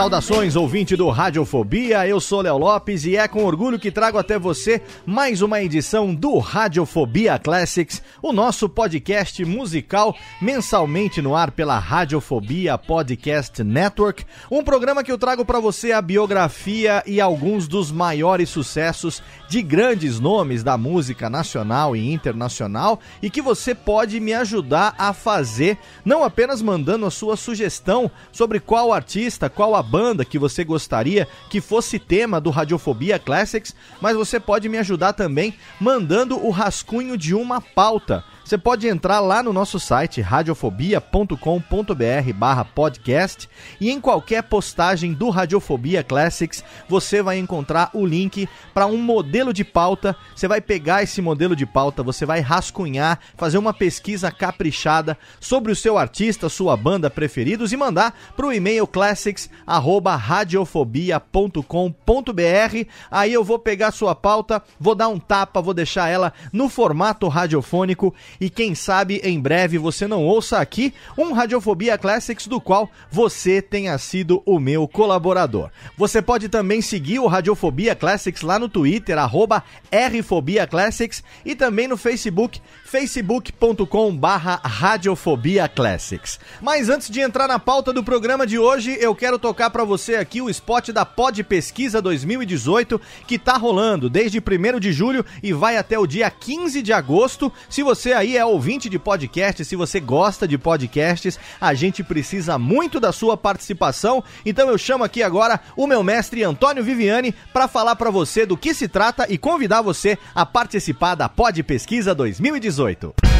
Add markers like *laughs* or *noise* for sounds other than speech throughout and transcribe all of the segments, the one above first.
Saudações, ouvinte do Radiofobia, eu sou Léo Lopes e é com orgulho que trago até você mais uma edição do Radiofobia Classics, o nosso podcast musical mensalmente no ar pela Radiofobia Podcast Network, um programa que eu trago para você a biografia e alguns dos maiores sucessos de grandes nomes da música nacional e internacional e que você pode me ajudar a fazer, não apenas mandando a sua sugestão sobre qual artista, qual a banda que você gostaria que fosse tema do Radiofobia Classics, mas você pode me ajudar também mandando o rascunho de uma pauta. Você pode entrar lá no nosso site radiofobia.com.br barra podcast e em qualquer postagem do Radiofobia Classics você vai encontrar o link para um modelo de pauta. Você vai pegar esse modelo de pauta, você vai rascunhar, fazer uma pesquisa caprichada sobre o seu artista, sua banda preferidos e mandar para o e-mail classics@radiofobia.com.br. Aí eu vou pegar sua pauta, vou dar um tapa, vou deixar ela no formato radiofônico e quem sabe em breve você não ouça aqui um Radiofobia Classics do qual você tenha sido o meu colaborador. Você pode também seguir o Radiofobia Classics lá no Twitter, arroba Rfobia Classics e também no Facebook, facebook.com barra Radiofobia Classics. Mas antes de entrar na pauta do programa de hoje, eu quero tocar para você aqui o spot da Pod Pesquisa 2018 que tá rolando desde 1 de julho e vai até o dia 15 de agosto. Se você aí é ouvinte de podcast, se você gosta de podcasts, a gente precisa muito da sua participação. Então eu chamo aqui agora o meu mestre Antônio Viviani para falar para você do que se trata e convidar você a participar da Pod Pesquisa 2018.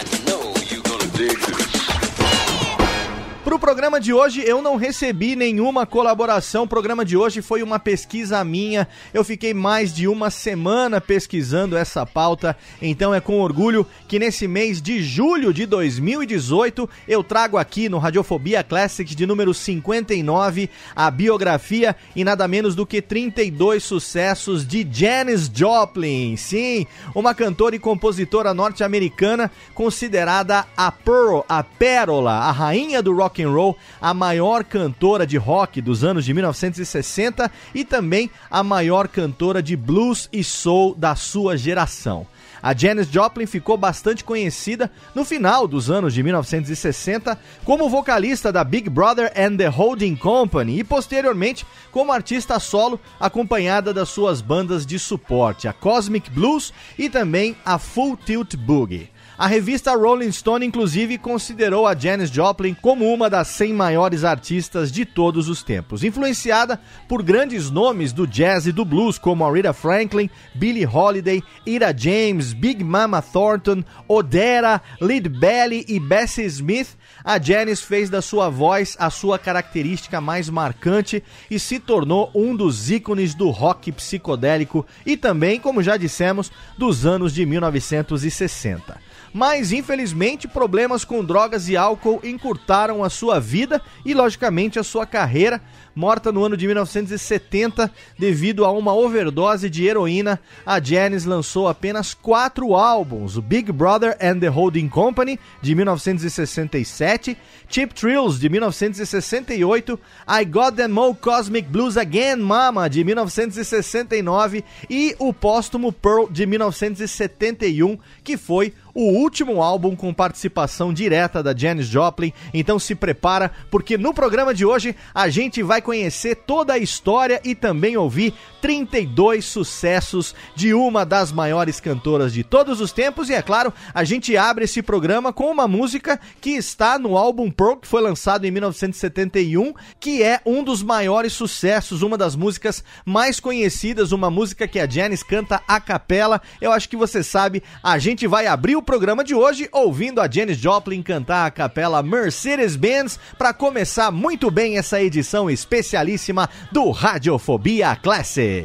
Pro programa de hoje eu não recebi nenhuma colaboração. O programa de hoje foi uma pesquisa minha. Eu fiquei mais de uma semana pesquisando essa pauta, então é com orgulho que nesse mês de julho de 2018 eu trago aqui no Radiofobia Classics de número 59 a biografia e nada menos do que 32 sucessos de Janis Joplin. Sim, uma cantora e compositora norte-americana considerada a Pearl, a pérola, a rainha do rock and roll, a maior cantora de rock dos anos de 1960 e também a maior cantora de blues e soul da sua geração. A Janis Joplin ficou bastante conhecida no final dos anos de 1960 como vocalista da Big Brother and the Holding Company e posteriormente como artista solo, acompanhada das suas bandas de suporte, a Cosmic Blues e também a Full Tilt Boogie. A revista Rolling Stone, inclusive, considerou a Janis Joplin como uma das 100 maiores artistas de todos os tempos, influenciada por grandes nomes do jazz e do blues, como Aretha Franklin, Billie Holiday, Ira James, Big Mama Thornton, Odera, Lead Belly e Bessie Smith. A Janis fez da sua voz a sua característica mais marcante e se tornou um dos ícones do rock psicodélico e também, como já dissemos, dos anos de 1960 mas infelizmente problemas com drogas e álcool encurtaram a sua vida e, logicamente, a sua carreira. Morta no ano de 1970 devido a uma overdose de heroína, a Janis lançou apenas quatro álbuns: o Big Brother and the Holding Company, de 1967, Cheap Thrills, de 1968, I Got Them All Cosmic Blues Again, Mama, de 1969 e o póstumo Pearl, de 1971, que foi o último álbum com participação direta da Janis Joplin. Então se prepara, porque no programa de hoje a gente vai conhecer toda a história e também ouvir 32 sucessos de uma das maiores cantoras de todos os tempos. E é claro, a gente abre esse programa com uma música que está no álbum Pearl, que foi lançado em 1971, que é um dos maiores sucessos, uma das músicas mais conhecidas, uma música que a Janis canta a capela. Eu acho que você sabe, a gente vai abrir o programa de hoje ouvindo a Janis Joplin cantar a capela Mercedes-Benz para começar muito bem essa edição especialíssima do Radiofobia Classic.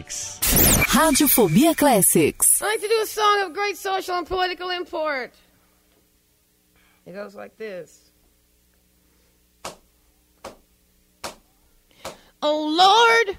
Classics. Radiofobia Classics. I like to do a song of great social and political import. It goes like this. Oh Lord,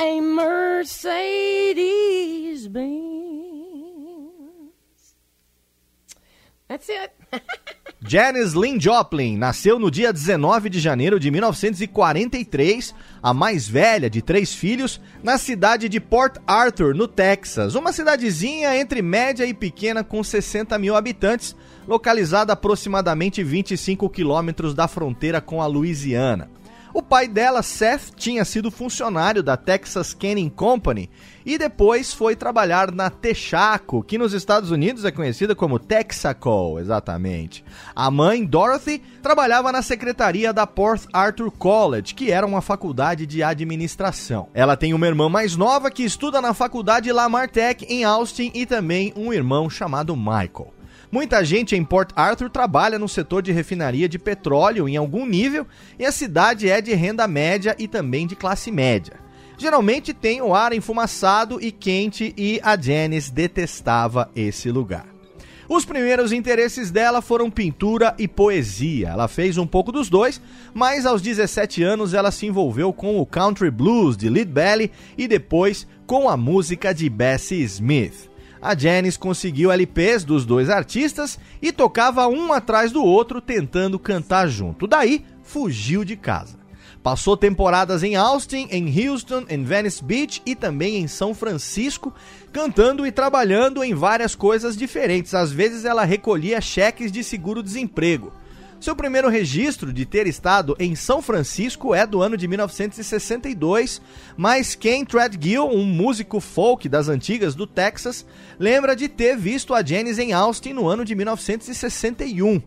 a Mercedes Benz? That's it. *laughs* Janis Lynn Joplin nasceu no dia 19 de janeiro de 1943, a mais velha de três filhos, na cidade de Port Arthur, no Texas, uma cidadezinha entre média e pequena com 60 mil habitantes, localizada a aproximadamente 25 quilômetros da fronteira com a Louisiana. O pai dela, Seth, tinha sido funcionário da Texas Canning Company e depois foi trabalhar na Texaco, que nos Estados Unidos é conhecida como Texaco, exatamente. A mãe, Dorothy, trabalhava na secretaria da Port Arthur College, que era uma faculdade de administração. Ela tem uma irmã mais nova que estuda na faculdade Lamar Tech em Austin e também um irmão chamado Michael. Muita gente em Port Arthur trabalha no setor de refinaria de petróleo em algum nível e a cidade é de renda média e também de classe média. Geralmente tem o ar enfumaçado e quente e a Janice detestava esse lugar. Os primeiros interesses dela foram pintura e poesia. Ela fez um pouco dos dois, mas aos 17 anos ela se envolveu com o country blues de Lead Belly e depois com a música de Bessie Smith. A Janis conseguiu LPs dos dois artistas e tocava um atrás do outro tentando cantar junto. Daí, fugiu de casa. Passou temporadas em Austin, em Houston, em Venice Beach e também em São Francisco, cantando e trabalhando em várias coisas diferentes. Às vezes ela recolhia cheques de seguro-desemprego. Seu primeiro registro de ter estado em São Francisco é do ano de 1962, mas Ken Threadgill, um músico folk das antigas do Texas, lembra de ter visto a Janis em Austin no ano de 1961.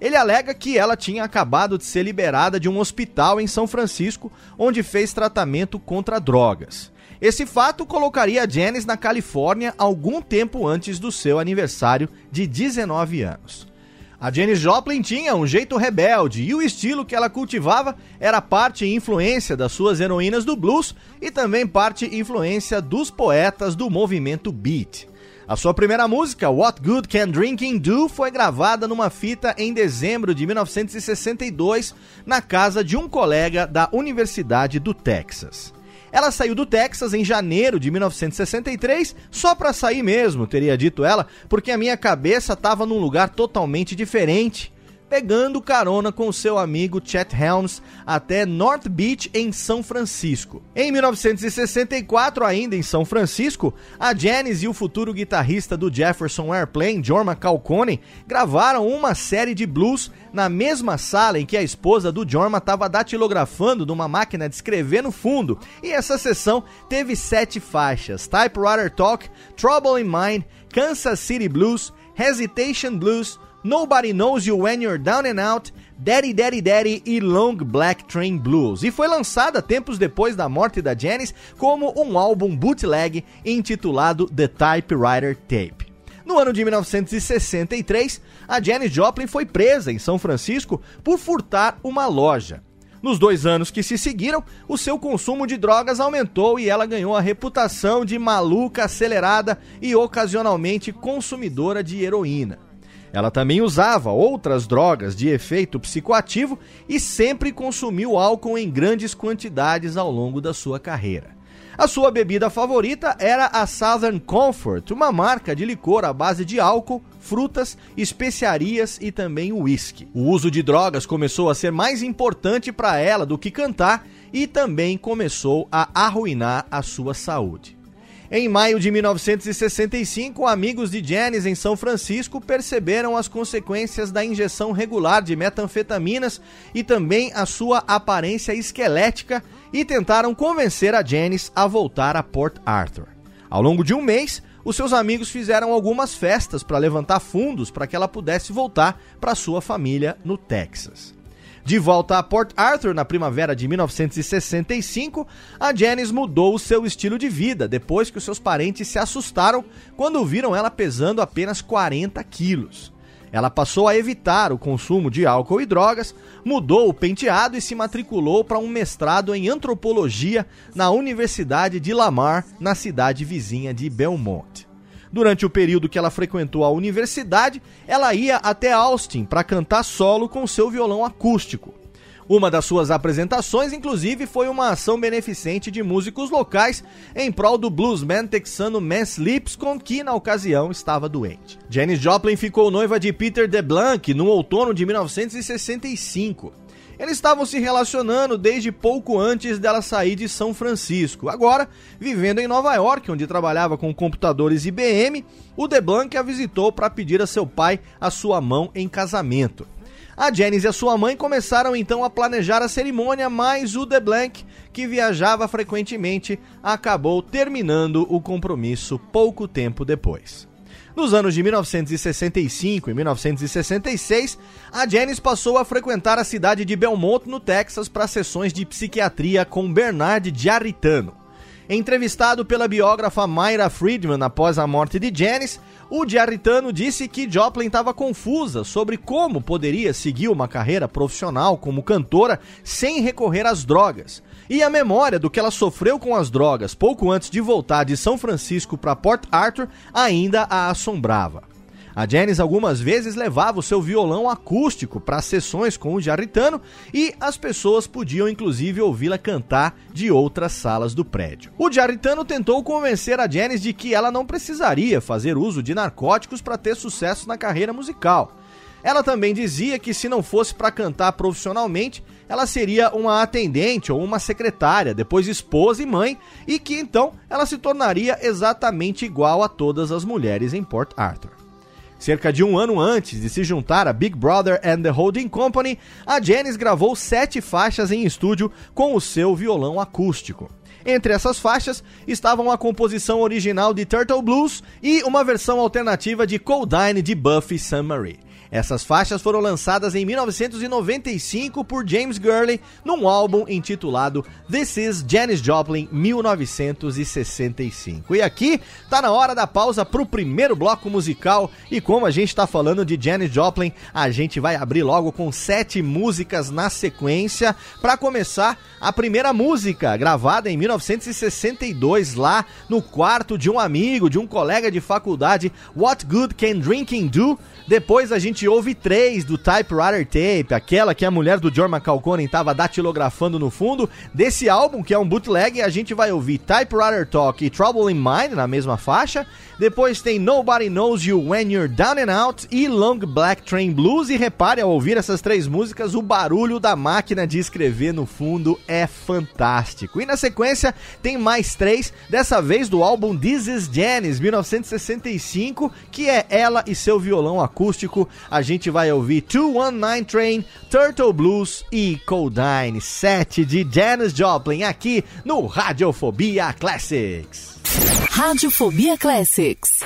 Ele alega que ela tinha acabado de ser liberada de um hospital em São Francisco, onde fez tratamento contra drogas. Esse fato colocaria a Janis na Califórnia algum tempo antes do seu aniversário de 19 anos. A Janis Joplin tinha um jeito rebelde e o estilo que ela cultivava era parte influência das suas heroínas do blues e também parte influência dos poetas do movimento beat. A sua primeira música, What Good Can Drinking Do, foi gravada numa fita em dezembro de 1962 na casa de um colega da Universidade do Texas. Ela saiu do Texas em janeiro de 1963, só para sair mesmo, teria dito ela, porque a minha cabeça estava num lugar totalmente diferente pegando carona com seu amigo Chet Helms até North Beach, em São Francisco. Em 1964, ainda em São Francisco, a Janis e o futuro guitarrista do Jefferson Airplane, Jorma Calcone, gravaram uma série de blues na mesma sala em que a esposa do Jorma estava datilografando numa máquina de escrever no fundo. E essa sessão teve sete faixas: Typewriter Talk, Trouble in Mind, Kansas City Blues, Hesitation Blues, Nobody Knows You When You're Down and Out, Daddy Daddy Daddy e Long Black Train Blues. E foi lançada tempos depois da morte da Janis como um álbum bootleg intitulado The Typewriter Tape. No ano de 1963, a Janis Joplin foi presa em São Francisco por furtar uma loja. Nos dois anos que se seguiram, o seu consumo de drogas aumentou e ela ganhou a reputação de maluca acelerada e ocasionalmente consumidora de heroína. Ela também usava outras drogas de efeito psicoativo e sempre consumiu álcool em grandes quantidades ao longo da sua carreira. A sua bebida favorita era a Southern Comfort, uma marca de licor à base de álcool, frutas, especiarias e também uísque. O uso de drogas começou a ser mais importante para ela do que cantar e também começou a arruinar a sua saúde. Em maio de 1965, amigos de Janis em São Francisco perceberam as consequências da injeção regular de metanfetaminas e também a sua aparência esquelética e tentaram convencer a Janis a voltar a Port Arthur. Ao longo de um mês, os seus amigos fizeram algumas festas para levantar fundos para que ela pudesse voltar para sua família no Texas. De volta a Port Arthur na primavera de 1965, a Janice mudou o seu estilo de vida depois que os seus parentes se assustaram quando viram ela pesando apenas 40 quilos. Ela passou a evitar o consumo de álcool e drogas, mudou o penteado e se matriculou para um mestrado em antropologia na Universidade de Lamar, na cidade vizinha de Belmont. Durante o período que ela frequentou a universidade, ela ia até Austin para cantar solo com seu violão acústico. Uma das suas apresentações, inclusive, foi uma ação beneficente de músicos locais em prol do bluesman texano Mance Lipscomb, que na ocasião estava doente. Janis Joplin ficou noiva de Peter DeBlanc no outono de 1965. Eles estavam se relacionando desde pouco antes dela sair de São Francisco. Agora, vivendo em Nova York, onde trabalhava com computadores IBM, o DeBlanc a visitou para pedir a seu pai a sua mão em casamento. A Janice e a sua mãe começaram então a planejar a cerimônia, mas o DeBlanc, que viajava frequentemente, acabou terminando o compromisso pouco tempo depois. Nos anos de 1965 e 1966, a Janice passou a frequentar a cidade de Belmont, no Texas, para sessões de psiquiatria com Bernard Giarritano. Entrevistado pela biógrafa Myra Friedman após a morte de Janice, o Giarritano disse que Joplin estava confusa sobre como poderia seguir uma carreira profissional como cantora sem recorrer às drogas. E a memória do que ela sofreu com as drogas pouco antes de voltar de São Francisco para Port Arthur ainda a assombrava. A Janis algumas vezes levava o seu violão acústico para sessões com o Jarritano e as pessoas podiam inclusive ouvi-la cantar de outras salas do prédio. O Jarritano tentou convencer a Janis de que ela não precisaria fazer uso de narcóticos para ter sucesso na carreira musical. Ela também dizia que se não fosse para cantar profissionalmente, ela seria uma atendente ou uma secretária, depois esposa e mãe, e que então ela se tornaria exatamente igual a todas as mulheres em Port Arthur. Cerca de um ano antes de se juntar a Big Brother and the Holding Company, a Janis gravou sete faixas em estúdio com o seu violão acústico. Entre essas faixas estavam a composição original de Turtle Blues e uma versão alternativa de Coldine de Buffy Sainte-Marie. Essas faixas foram lançadas em 1995 por James Gurley num álbum intitulado This Is Janis Joplin 1965. E aqui tá na hora da pausa pro primeiro bloco musical e como a gente tá falando de Janis Joplin, a gente vai abrir logo com sete músicas na sequência para começar a primeira música gravada em 1962 lá no quarto de um amigo, de um colega de faculdade, What Good Can Drinking Do? Depois a gente ouve três do Typewriter Tape, aquela que a mulher do John McCalconen estava datilografando no fundo. Desse álbum, que é um bootleg, a gente vai ouvir Typewriter Talk e Trouble in Mind na mesma faixa. Depois tem Nobody Knows You When You're Down and Out e Long Black Train Blues. E repare ao ouvir essas três músicas, o barulho da máquina de escrever no fundo é fantástico. E na sequência tem mais três, dessa vez do álbum This Is Janis, 1965, que é ela e seu violão acústico. A gente vai ouvir 219 Train, Turtle Blues e Coldine, 7 de Janis Joplin, aqui no Radiofobia Classics. Radiofobia Classics.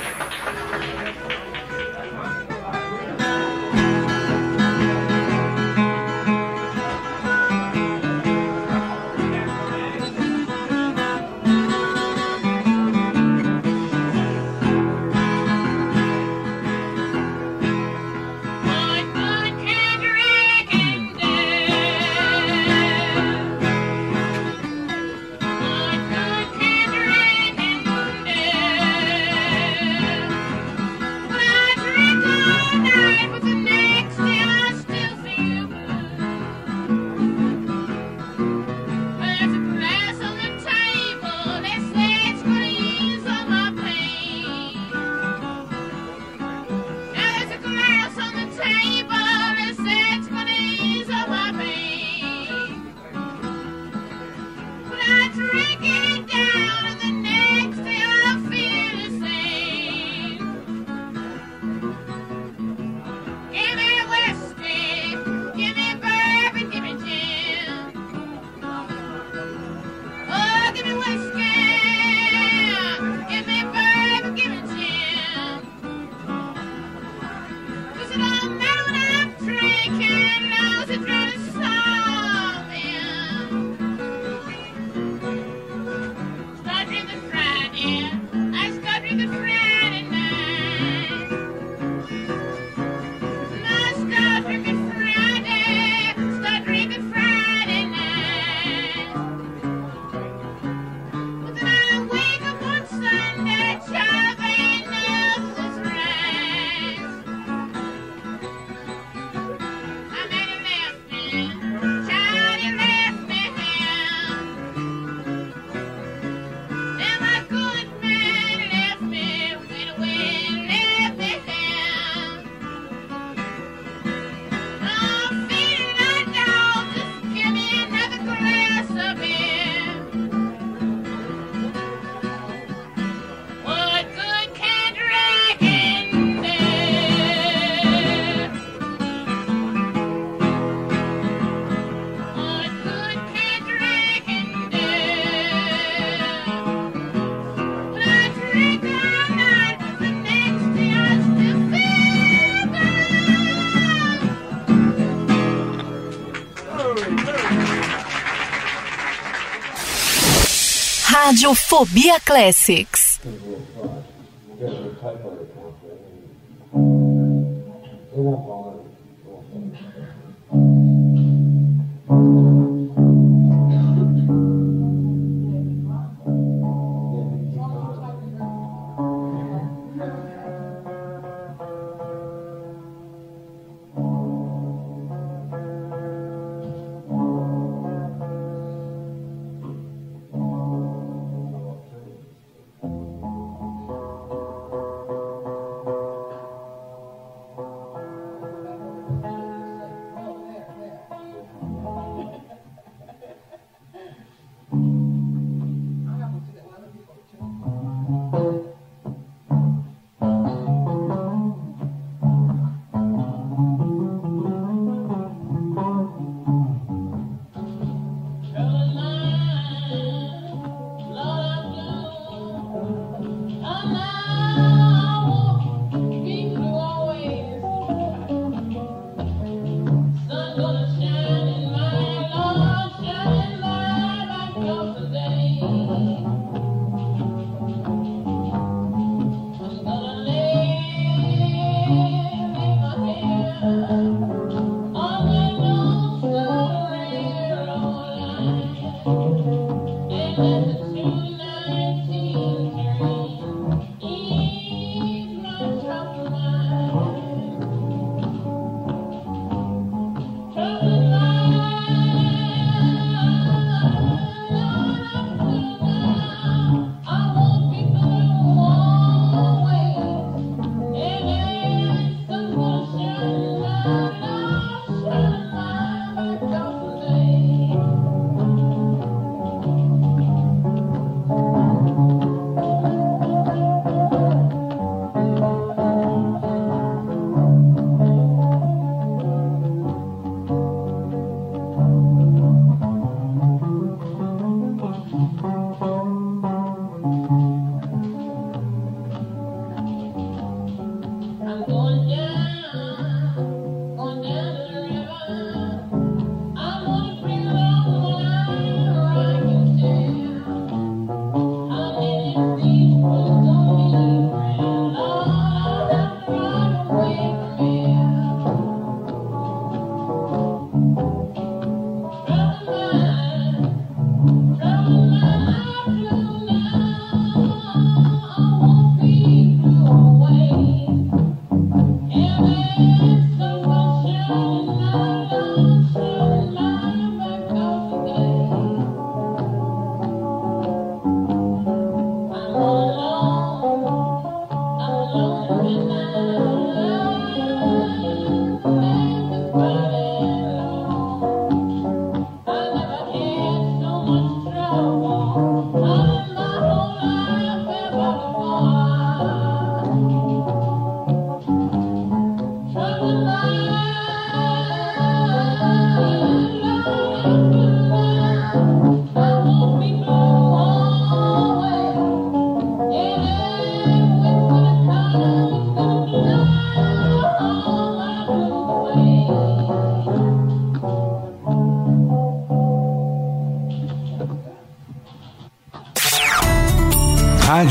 Radiofobia Classics.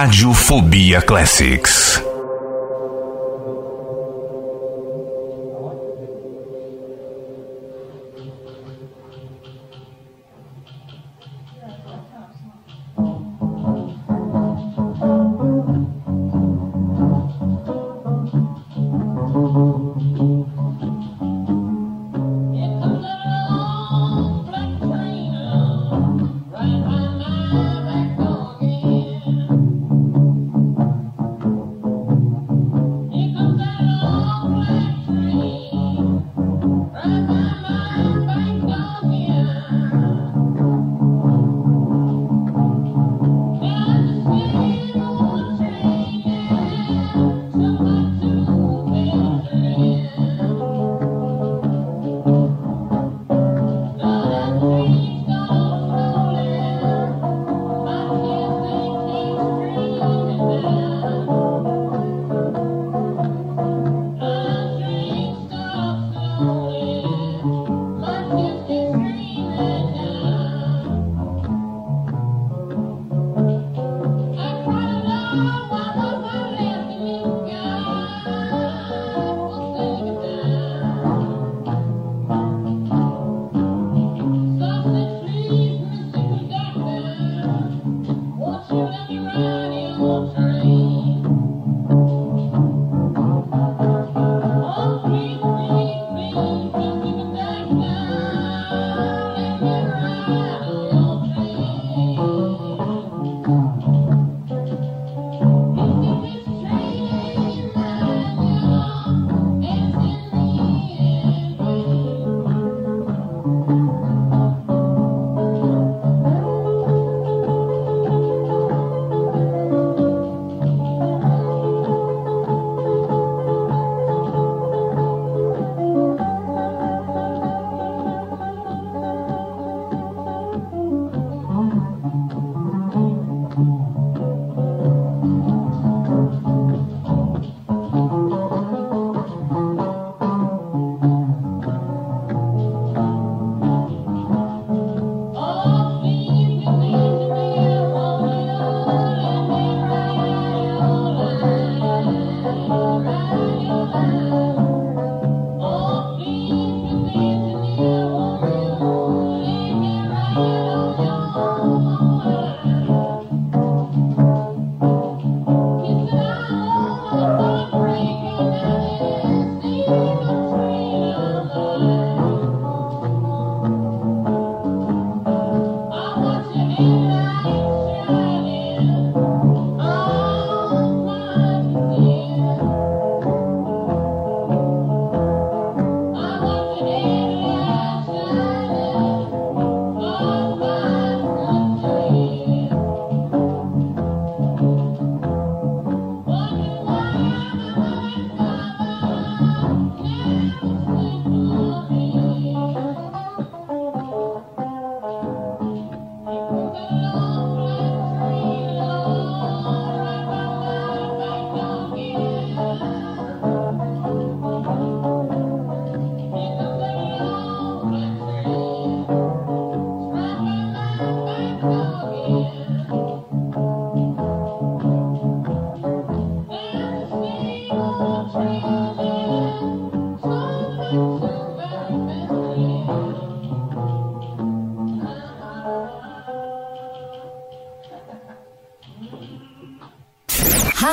Radiofobia Classics.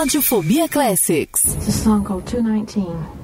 Radiofobia Classics. It's a song called 219.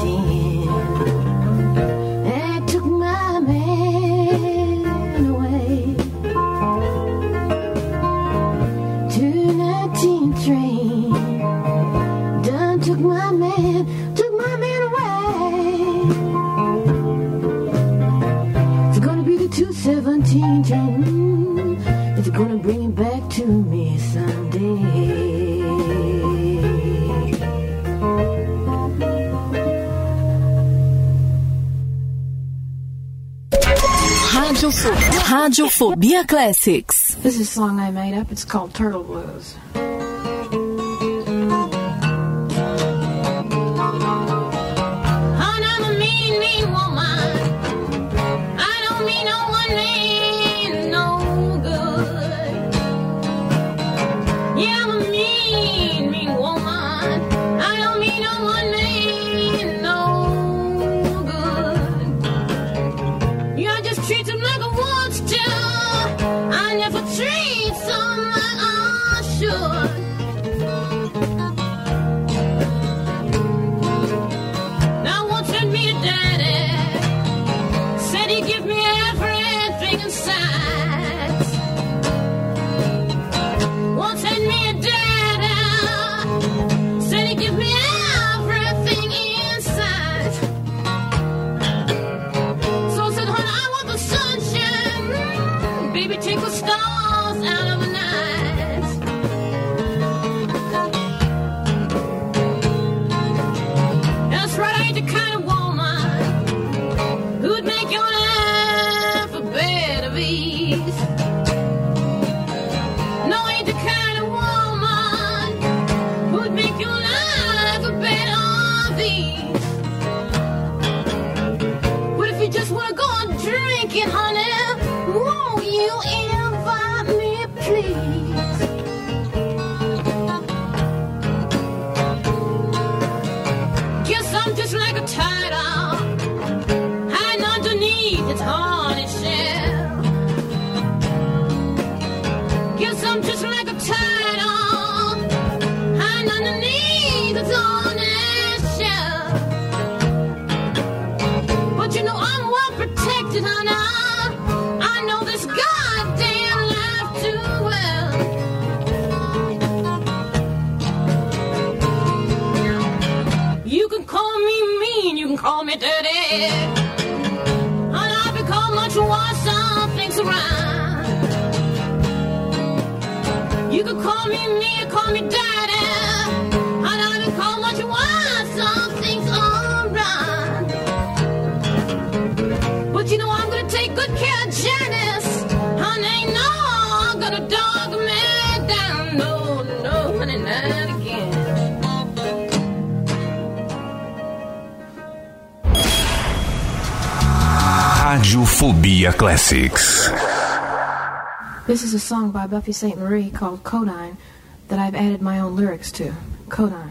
今 Radiofobia Classics. This is a song I made up. It's called Turtle Blues. become much. You can call me me, call me down. Classics. This is a song by Buffy St. Marie called Codine that I've added my own lyrics to. Codine.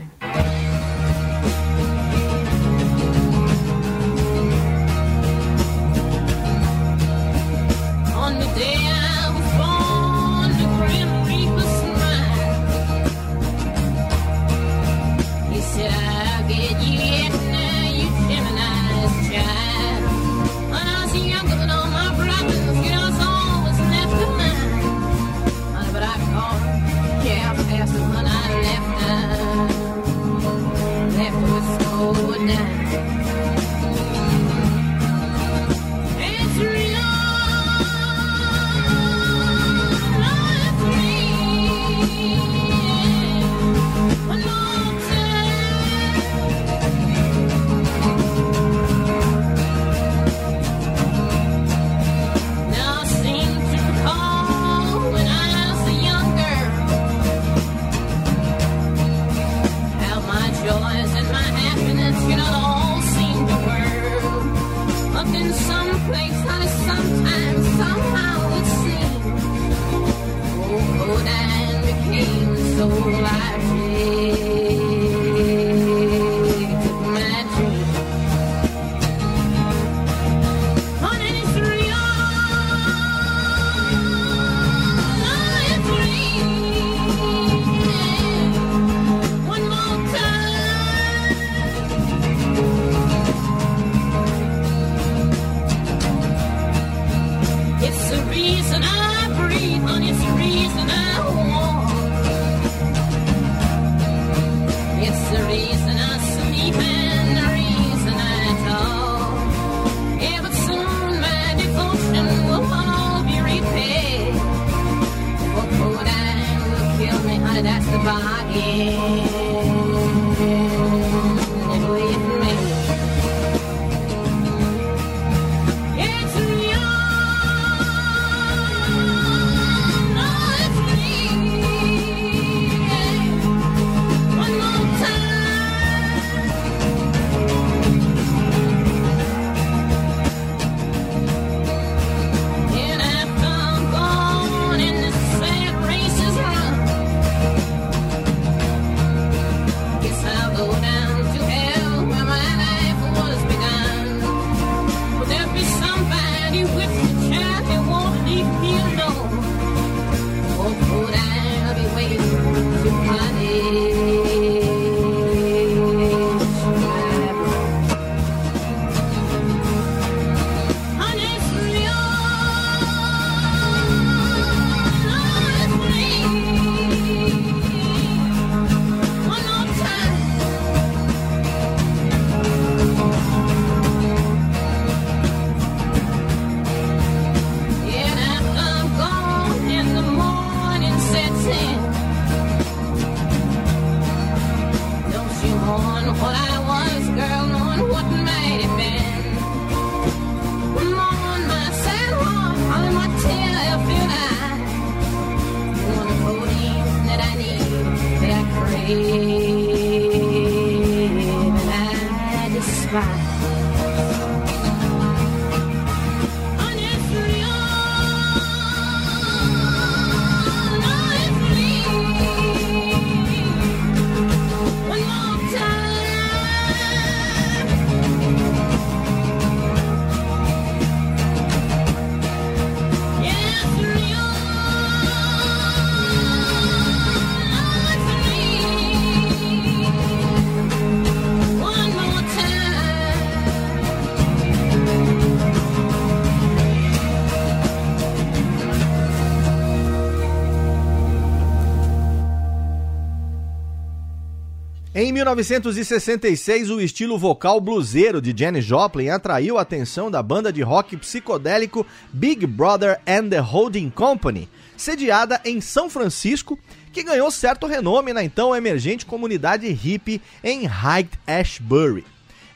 1966, o estilo vocal bluseiro de Janis Joplin atraiu a atenção da banda de rock psicodélico Big Brother and the Holding Company, sediada em São Francisco, que ganhou certo renome na então emergente comunidade hippie em Hyde Ashbury.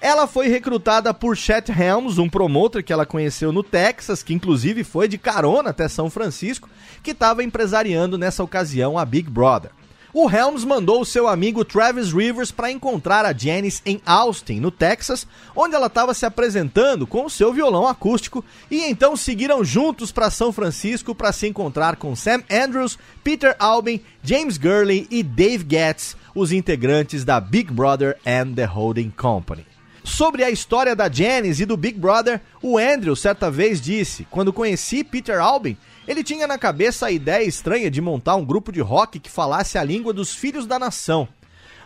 Ela foi recrutada por Chet Helms, um promotor que ela conheceu no Texas, que inclusive foi de carona até São Francisco, que estava empresariando nessa ocasião a Big Brother. O Helms mandou o seu amigo Travis Rivers para encontrar a Janice em Austin, no Texas, onde ela estava se apresentando com o seu violão acústico, e então seguiram juntos para São Francisco para se encontrar com Sam Andrews, Peter Albin, James Gurley e Dave Getz, os integrantes da Big Brother and the Holding Company. Sobre a história da Janice e do Big Brother, o Andrew certa vez disse: Quando conheci Peter Albin, ele tinha na cabeça a ideia estranha de montar um grupo de rock que falasse a língua dos filhos da nação.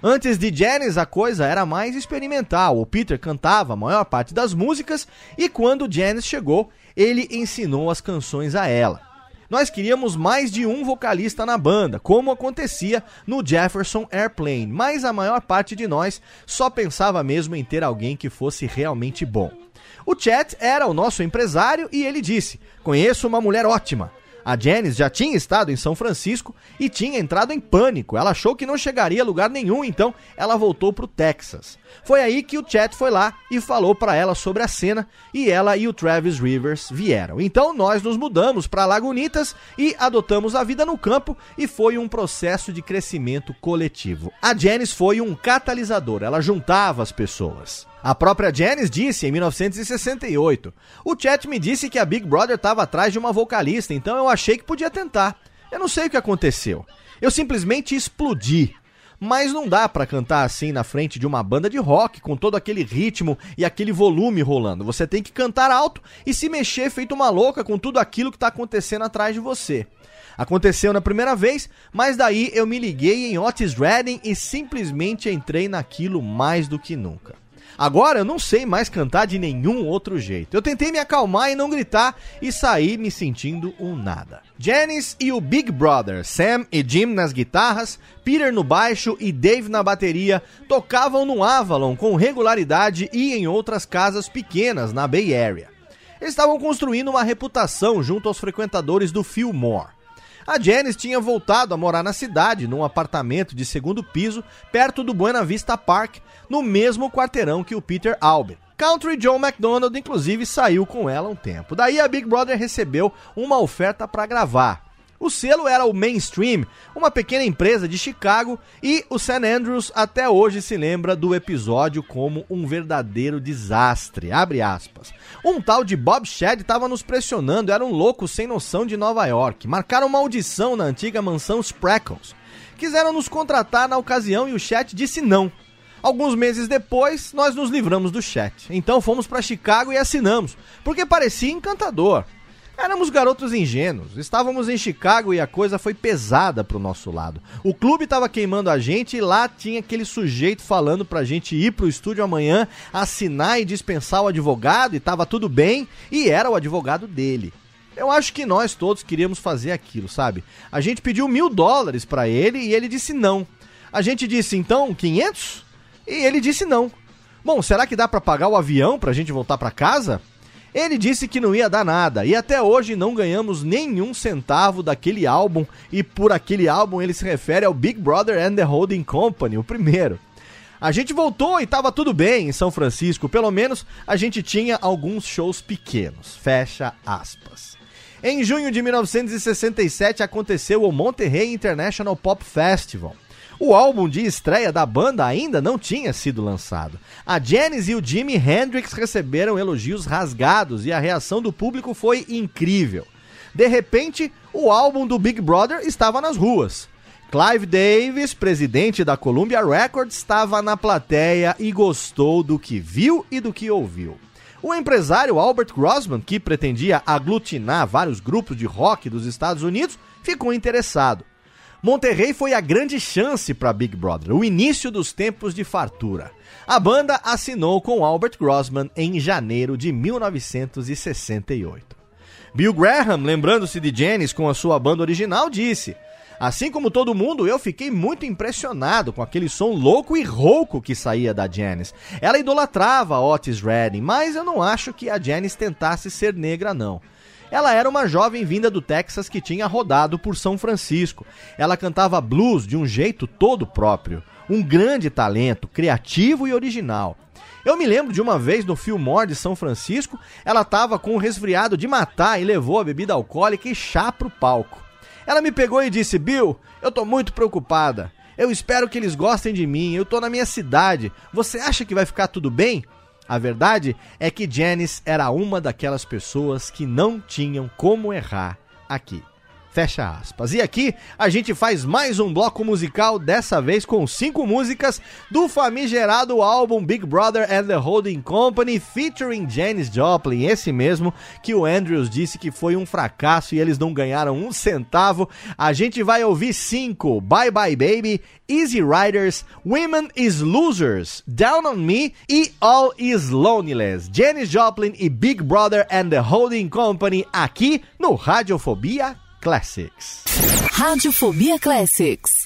Antes de Janice, a coisa era mais experimental. O Peter cantava a maior parte das músicas e quando Janice chegou, ele ensinou as canções a ela. Nós queríamos mais de um vocalista na banda, como acontecia no Jefferson Airplane, mas a maior parte de nós só pensava mesmo em ter alguém que fosse realmente bom. O Chet era o nosso empresário e ele disse: Conheço uma mulher ótima. A Janice já tinha estado em São Francisco e tinha entrado em pânico. Ela achou que não chegaria a lugar nenhum, então ela voltou para o Texas. Foi aí que o Chet foi lá e falou para ela sobre a cena e ela e o Travis Rivers vieram. Então nós nos mudamos para Lagunitas e adotamos a vida no campo e foi um processo de crescimento coletivo. A Janice foi um catalisador, ela juntava as pessoas. A própria Janice disse em 1968: O Chet me disse que a Big Brother estava atrás de uma vocalista, então eu achei que podia tentar. Eu não sei o que aconteceu. Eu simplesmente explodi. Mas não dá para cantar assim na frente de uma banda de rock com todo aquele ritmo e aquele volume rolando. Você tem que cantar alto e se mexer feito uma louca com tudo aquilo que está acontecendo atrás de você. Aconteceu na primeira vez, mas daí eu me liguei em Otis Redding e simplesmente entrei naquilo mais do que nunca. Agora eu não sei mais cantar de nenhum outro jeito. Eu tentei me acalmar e não gritar e saí me sentindo um nada. Janice e o Big Brother, Sam e Jim nas guitarras, Peter no baixo e Dave na bateria, tocavam no Avalon com regularidade e em outras casas pequenas na Bay Area. Eles estavam construindo uma reputação junto aos frequentadores do Fillmore. A Janice tinha voltado a morar na cidade, num apartamento de segundo piso, perto do Buena Vista Park, no mesmo quarteirão que o Peter Albert. Country John McDonald, inclusive, saiu com ela um tempo. Daí a Big Brother recebeu uma oferta para gravar. O selo era o Mainstream, uma pequena empresa de Chicago, e o San Andrews até hoje se lembra do episódio como um verdadeiro desastre. Abre aspas. Um tal de Bob Shedd estava nos pressionando, era um louco sem noção de Nova York. Marcaram uma audição na antiga mansão Spreckles. Quiseram nos contratar na ocasião e o chat disse não. Alguns meses depois, nós nos livramos do chat. Então fomos para Chicago e assinamos, porque parecia encantador. Éramos garotos ingênuos, estávamos em Chicago e a coisa foi pesada pro nosso lado. O clube estava queimando a gente e lá tinha aquele sujeito falando pra gente ir pro estúdio amanhã, assinar e dispensar o advogado e tava tudo bem, e era o advogado dele. Eu acho que nós todos queríamos fazer aquilo, sabe? A gente pediu mil dólares para ele e ele disse não. A gente disse então 500? E ele disse não. Bom, será que dá para pagar o avião pra gente voltar para casa? Ele disse que não ia dar nada e até hoje não ganhamos nenhum centavo daquele álbum e por aquele álbum ele se refere ao Big Brother and the Holding Company, o primeiro. A gente voltou e estava tudo bem em São Francisco, pelo menos a gente tinha alguns shows pequenos. Fecha aspas. Em junho de 1967 aconteceu o Monterrey International Pop Festival. O álbum de estreia da banda ainda não tinha sido lançado. A Janis e o Jimi Hendrix receberam elogios rasgados e a reação do público foi incrível. De repente, o álbum do Big Brother estava nas ruas. Clive Davis, presidente da Columbia Records, estava na plateia e gostou do que viu e do que ouviu. O empresário Albert Grossman, que pretendia aglutinar vários grupos de rock dos Estados Unidos, ficou interessado. Monterrey foi a grande chance para Big Brother, o início dos tempos de fartura. A banda assinou com Albert Grossman em janeiro de 1968. Bill Graham, lembrando-se de Janis com a sua banda original, disse: Assim como todo mundo, eu fiquei muito impressionado com aquele som louco e rouco que saía da Janis. Ela idolatrava Otis Redding, mas eu não acho que a Janis tentasse ser negra não. Ela era uma jovem vinda do Texas que tinha rodado por São Francisco. Ela cantava blues de um jeito todo próprio. Um grande talento, criativo e original. Eu me lembro de uma vez no Fillmore de São Francisco, ela estava com um resfriado de matar e levou a bebida alcoólica e chá pro palco. Ela me pegou e disse: Bill, eu tô muito preocupada. Eu espero que eles gostem de mim. Eu tô na minha cidade. Você acha que vai ficar tudo bem? A verdade é que Janice era uma daquelas pessoas que não tinham como errar aqui. Fecha aspas. E aqui a gente faz mais um bloco musical, dessa vez com cinco músicas do famigerado álbum Big Brother and the Holding Company, featuring Janis Joplin, esse mesmo que o Andrews disse que foi um fracasso e eles não ganharam um centavo. A gente vai ouvir cinco: Bye Bye Baby, Easy Riders, Women is Losers, Down on Me e All is Loneliness. Janis Joplin e Big Brother and the Holding Company aqui no Radiofobia Classics. Radiofobia Classics.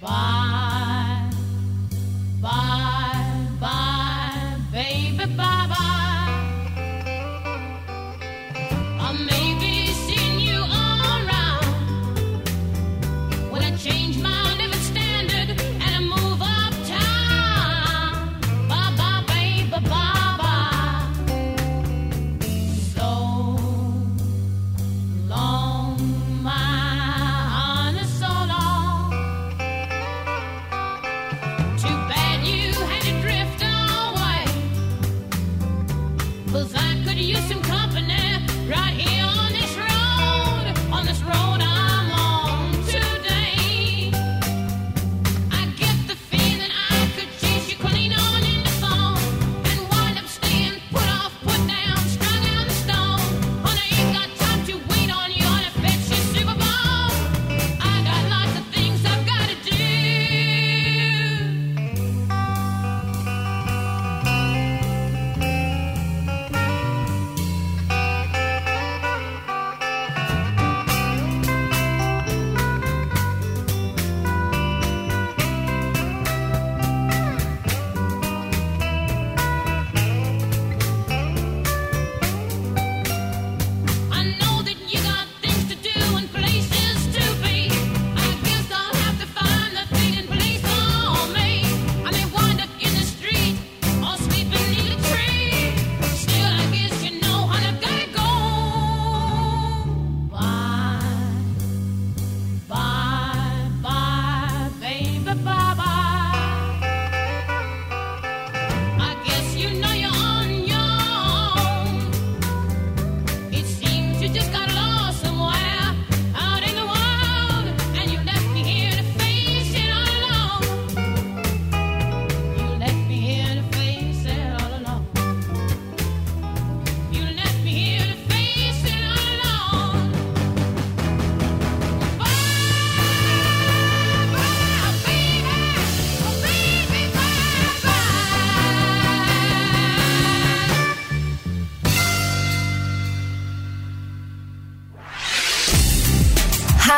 Bye,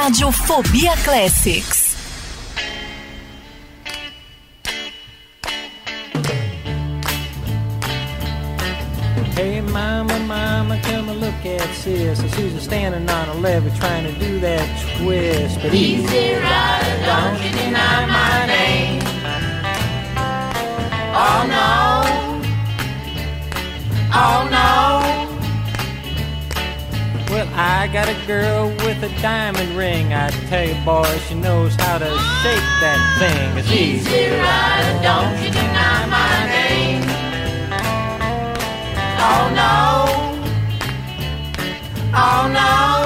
Radiofobia Classics. Hey mama, mama, come and look at sis. I see standing on a levee trying to do that twist. But easy rider, don't you deny my name. Oh no, oh no. I got a girl with a diamond ring. I tell you, boy, she knows how to shake that thing. It's easy rider, don't you deny my name. Oh no. Oh no.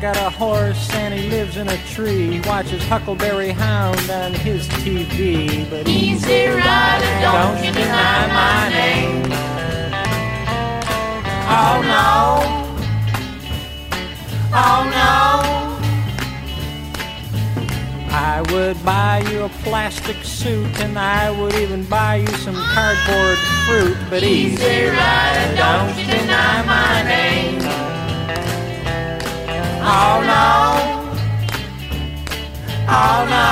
got a horse and he lives in a tree. He watches Huckleberry Hound on his TV. But easy rider, don't, don't you deny my name. Oh no, oh no. I would buy you a plastic suit and I would even buy you some cardboard fruit. But easy rider, don't you deny my name. Oh no. Oh no.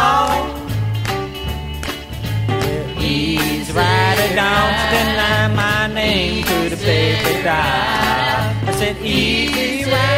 He's riding down the line, my name to the paper dial. I said, easy rider.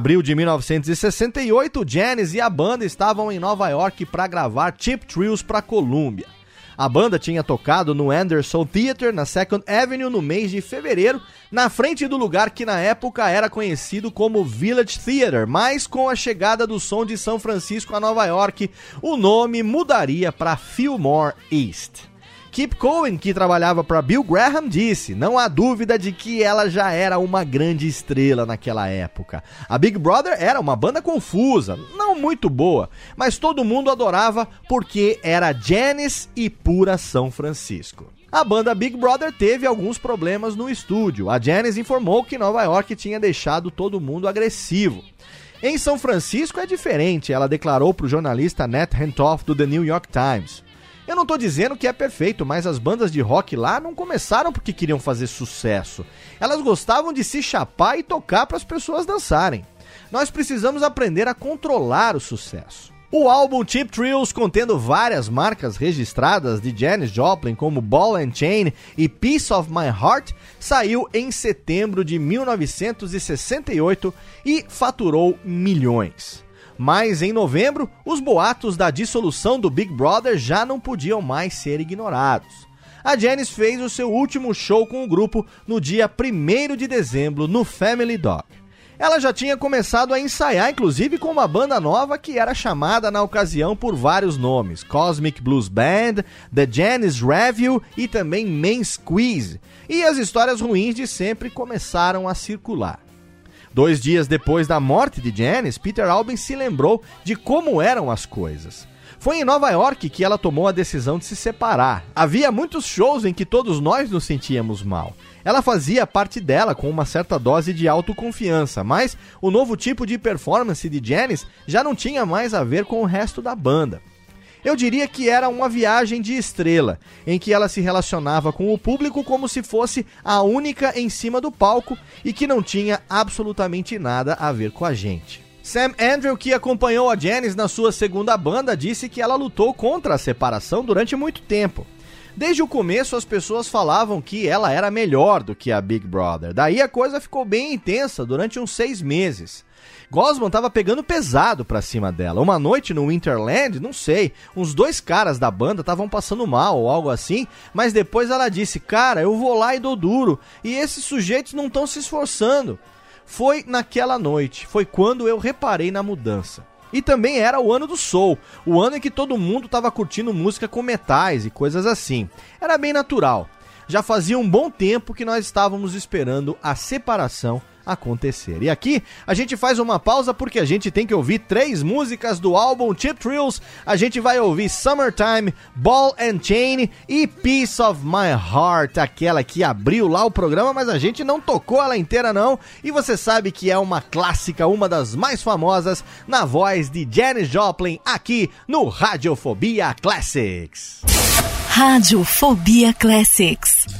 Abril de 1968, Janis e a banda estavam em Nova York para gravar Chip Thrills para Columbia. A banda tinha tocado no Anderson Theater na Second Avenue no mês de fevereiro, na frente do lugar que na época era conhecido como Village Theater, mas com a chegada do som de São Francisco a Nova York, o nome mudaria para Fillmore East. Kip Cohen, que trabalhava para Bill Graham, disse: Não há dúvida de que ela já era uma grande estrela naquela época. A Big Brother era uma banda confusa, não muito boa, mas todo mundo adorava porque era Janis e pura São Francisco. A banda Big Brother teve alguns problemas no estúdio. A Janis informou que Nova York tinha deixado todo mundo agressivo. Em São Francisco é diferente, ela declarou para o jornalista Nat Hentoff do The New York Times. Eu não tô dizendo que é perfeito, mas as bandas de rock lá não começaram porque queriam fazer sucesso. Elas gostavam de se chapar e tocar para as pessoas dançarem. Nós precisamos aprender a controlar o sucesso. O álbum Cheap Thrills, contendo várias marcas registradas de Janis Joplin, como Ball and Chain e Piece of My Heart, saiu em setembro de 1968 e faturou milhões. Mas em novembro, os boatos da dissolução do Big Brother já não podiam mais ser ignorados. A Janis fez o seu último show com o grupo no dia 1 de dezembro no Family Dog. Ela já tinha começado a ensaiar, inclusive, com uma banda nova que era chamada na ocasião por vários nomes: Cosmic Blues Band, The Janis Review e também Main Squeeze. E as histórias ruins de sempre começaram a circular. Dois dias depois da morte de Janis, Peter Albin se lembrou de como eram as coisas. Foi em Nova York que ela tomou a decisão de se separar. Havia muitos shows em que todos nós nos sentíamos mal. Ela fazia parte dela com uma certa dose de autoconfiança, mas o novo tipo de performance de Janis já não tinha mais a ver com o resto da banda. Eu diria que era uma viagem de estrela, em que ela se relacionava com o público como se fosse a única em cima do palco e que não tinha absolutamente nada a ver com a gente. Sam Andrew, que acompanhou a Janis na sua segunda banda, disse que ela lutou contra a separação durante muito tempo. Desde o começo as pessoas falavam que ela era melhor do que a Big Brother. Daí a coisa ficou bem intensa durante uns seis meses. Gosman tava pegando pesado pra cima dela. Uma noite no Winterland, não sei, uns dois caras da banda estavam passando mal ou algo assim, mas depois ela disse: Cara, eu vou lá e dou duro, e esses sujeitos não estão se esforçando. Foi naquela noite, foi quando eu reparei na mudança. E também era o ano do soul, o ano em que todo mundo estava curtindo música com metais e coisas assim. Era bem natural. Já fazia um bom tempo que nós estávamos esperando a separação acontecer. E aqui a gente faz uma pausa porque a gente tem que ouvir três músicas do álbum Chip Thrills. A gente vai ouvir Summertime, Ball and Chain e Piece of My Heart, aquela que abriu lá o programa, mas a gente não tocou ela inteira não. E você sabe que é uma clássica, uma das mais famosas, na voz de Janis Joplin aqui no Radiofobia Classics. Radiofobia Classics.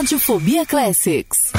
Radiofobia Classics.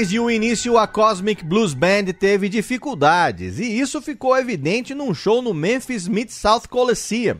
Desde o início, a Cosmic Blues Band teve dificuldades, e isso ficou evidente num show no Memphis Mid-South Coliseum.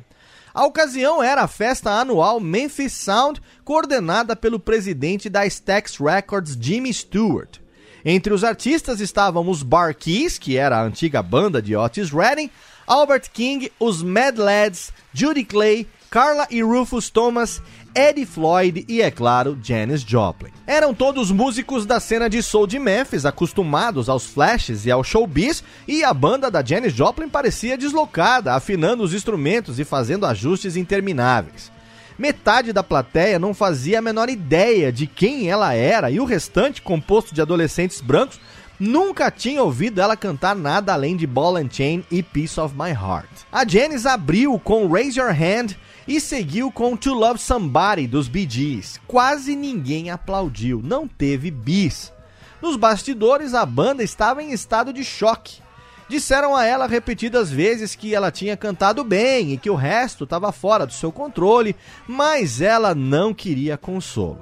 A ocasião era a festa anual Memphis Sound, coordenada pelo presidente da Stax Records, Jimmy Stewart. Entre os artistas estavam os Bar Keys, que era a antiga banda de Otis Redding, Albert King, os Mad Lads, Judy Clay, Carla e Rufus Thomas, Eddie Floyd e, é claro, Janis Joplin. Eram todos músicos da cena de soul de Memphis, acostumados aos flashes e ao showbiz, e a banda da Janis Joplin parecia deslocada, afinando os instrumentos e fazendo ajustes intermináveis. Metade da plateia não fazia a menor ideia de quem ela era e o restante, composto de adolescentes brancos, nunca tinha ouvido ela cantar nada além de Ball and Chain e Piece of My Heart. A Janis abriu com Raise Your Hand e seguiu com To Love Somebody dos Bee Gees. Quase ninguém aplaudiu, não teve bis. Nos bastidores, a banda estava em estado de choque. Disseram a ela repetidas vezes que ela tinha cantado bem e que o resto estava fora do seu controle, mas ela não queria consolo.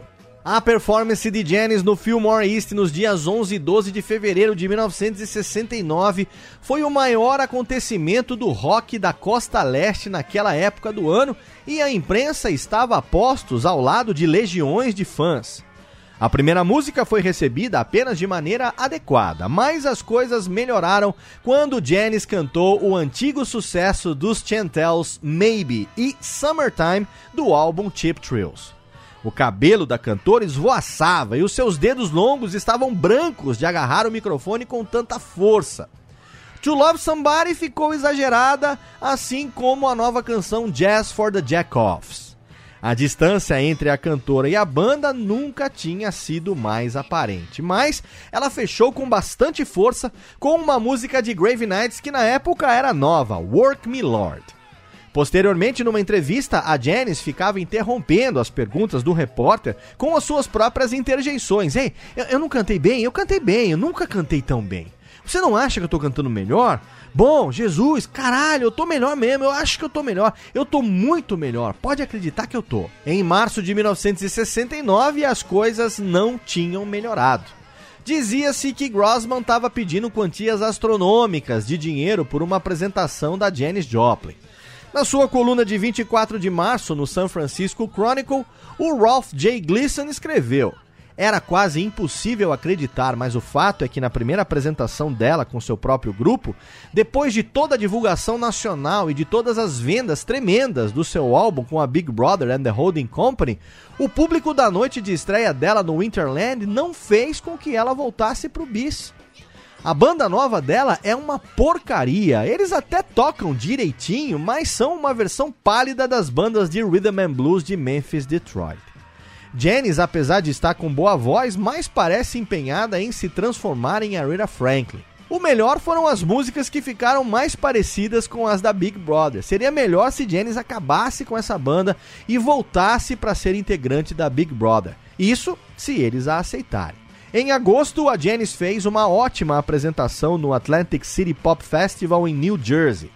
A performance de Janis no Fillmore East nos dias 11 e 12 de fevereiro de 1969 foi o maior acontecimento do rock da costa leste naquela época do ano e a imprensa estava a postos ao lado de legiões de fãs. A primeira música foi recebida apenas de maneira adequada, mas as coisas melhoraram quando Janis cantou o antigo sucesso dos Chantels Maybe e Summertime do álbum Cheap Thrills. O cabelo da cantora esvoaçava e os seus dedos longos estavam brancos de agarrar o microfone com tanta força. To Love Somebody ficou exagerada, assim como a nova canção Jazz for the Jackoffs. A distância entre a cantora e a banda nunca tinha sido mais aparente, mas ela fechou com bastante força com uma música de Grave Knights que na época era nova, Work Me Lord. Posteriormente, numa entrevista, a Janis ficava interrompendo as perguntas do repórter com as suas próprias interjeições. Ei, eu, eu não cantei bem? Eu cantei bem, eu nunca cantei tão bem. Você não acha que eu tô cantando melhor? Bom, Jesus, caralho, eu tô melhor mesmo, eu acho que eu tô melhor, eu tô muito melhor, pode acreditar que eu tô. Em março de 1969, as coisas não tinham melhorado. Dizia-se que Grossman estava pedindo quantias astronômicas de dinheiro por uma apresentação da Janis Joplin. Na sua coluna de 24 de março no San Francisco Chronicle, o Ralph J. Gleason escreveu: Era quase impossível acreditar, mas o fato é que na primeira apresentação dela com seu próprio grupo, depois de toda a divulgação nacional e de todas as vendas tremendas do seu álbum com a Big Brother and the Holding Company, o público da noite de estreia dela no Winterland não fez com que ela voltasse pro bis. A banda nova dela é uma porcaria. Eles até tocam direitinho, mas são uma versão pálida das bandas de rhythm and blues de Memphis, Detroit. Janis, apesar de estar com boa voz, mais parece empenhada em se transformar em Aretha Franklin. O melhor foram as músicas que ficaram mais parecidas com as da Big Brother. Seria melhor se Janis acabasse com essa banda e voltasse para ser integrante da Big Brother. Isso se eles a aceitarem. Em agosto, a Janis fez uma ótima apresentação no Atlantic City Pop Festival em New Jersey.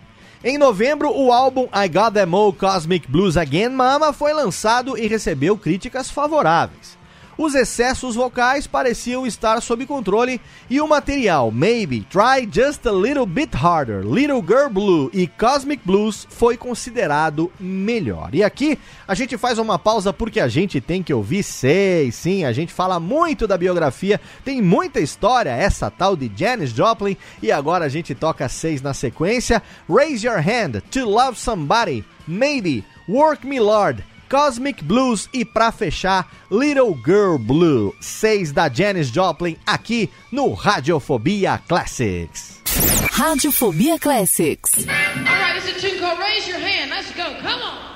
Em novembro, o álbum I Got Them All Cosmic Blues Again Mama foi lançado e recebeu críticas favoráveis. Os excessos vocais pareciam estar sob controle e o material Maybe, Try Just a Little Bit Harder, Little Girl Blue e Cosmic Blues foi considerado melhor. E aqui a gente faz uma pausa porque a gente tem que ouvir seis, sim, a gente fala muito da biografia, tem muita história essa tal de Janis Joplin. E agora a gente toca seis na sequência. Raise Your Hand, To Love Somebody, Maybe, Work Me Lord, Cosmic Blues e para fechar, Little Girl Blue, 6 da Janis Joplin, aqui no Radiofobia Classics. Radiofobia Classics. All right, it's a tune called Raise Your Hand. Let's go. Come on.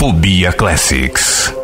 Fobia Classics.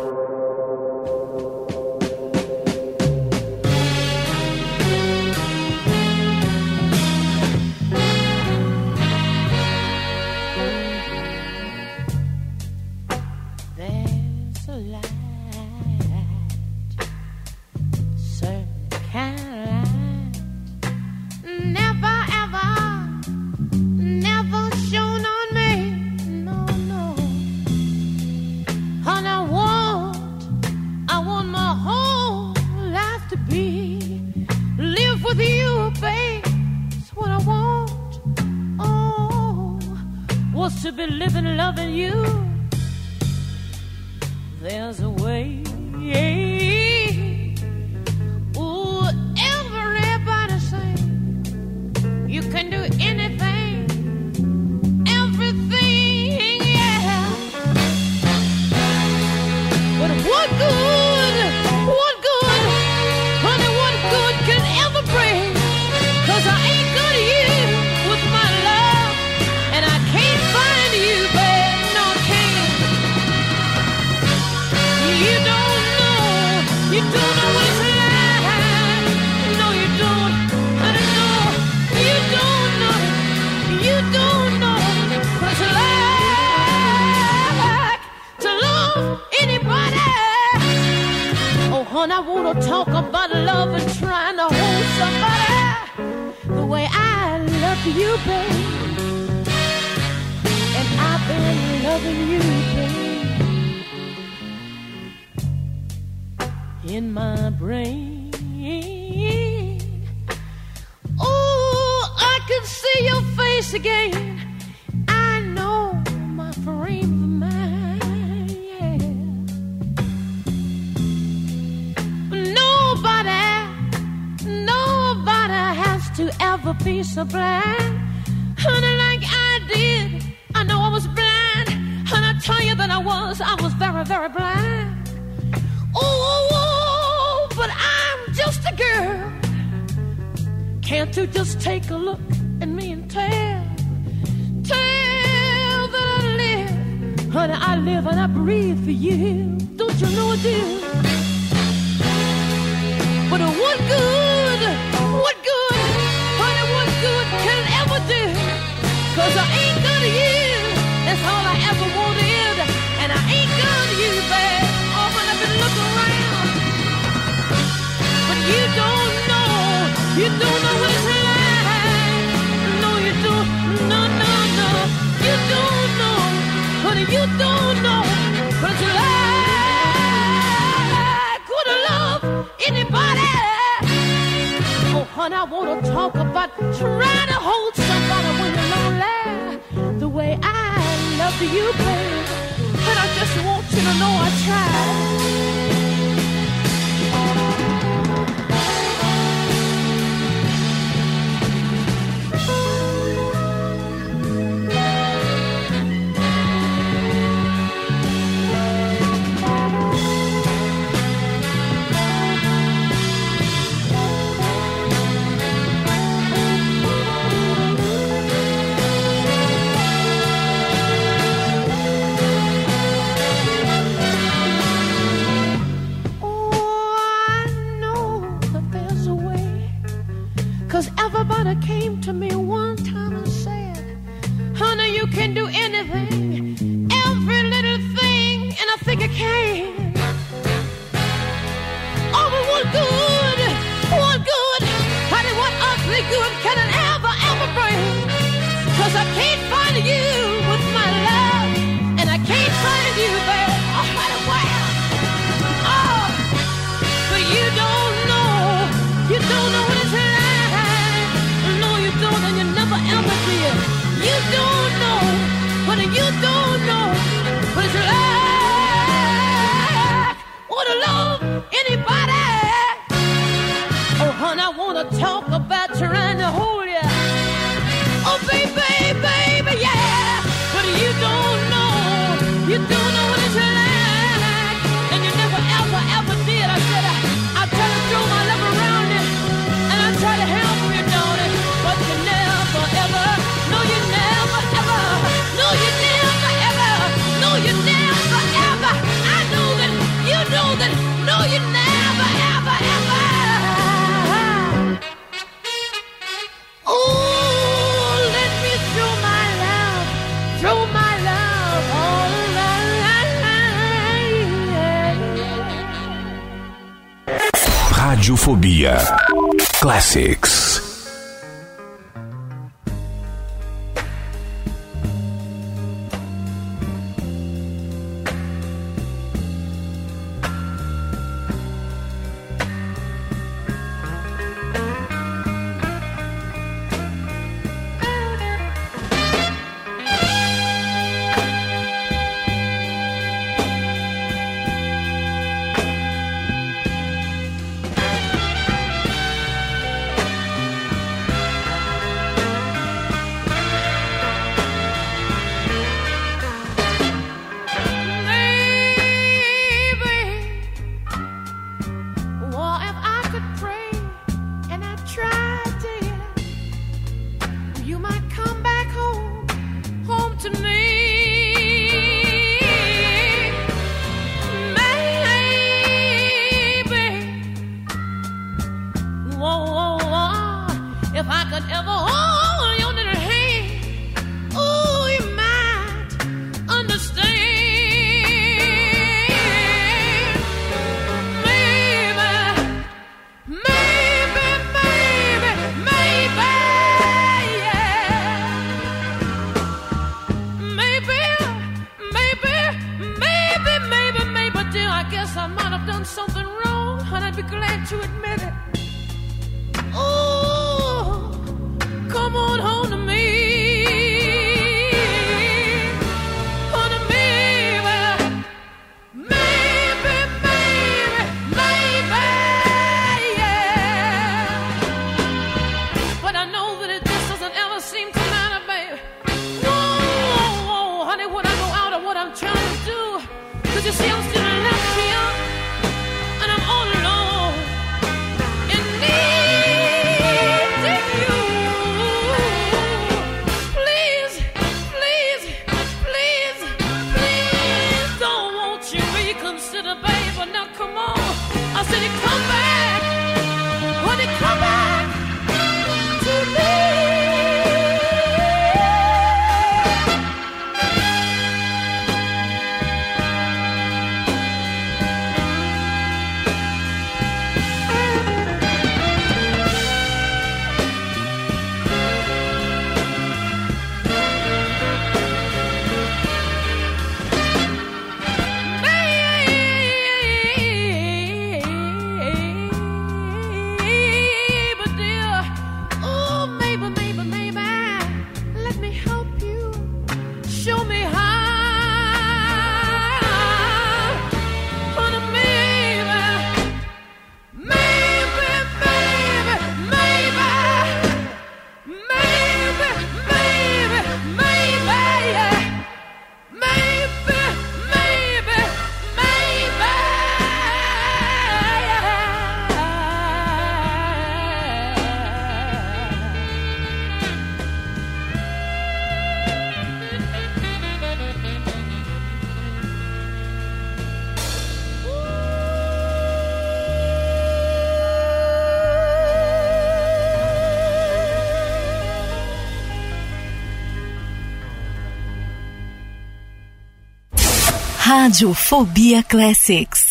Rádio Fobia Classics.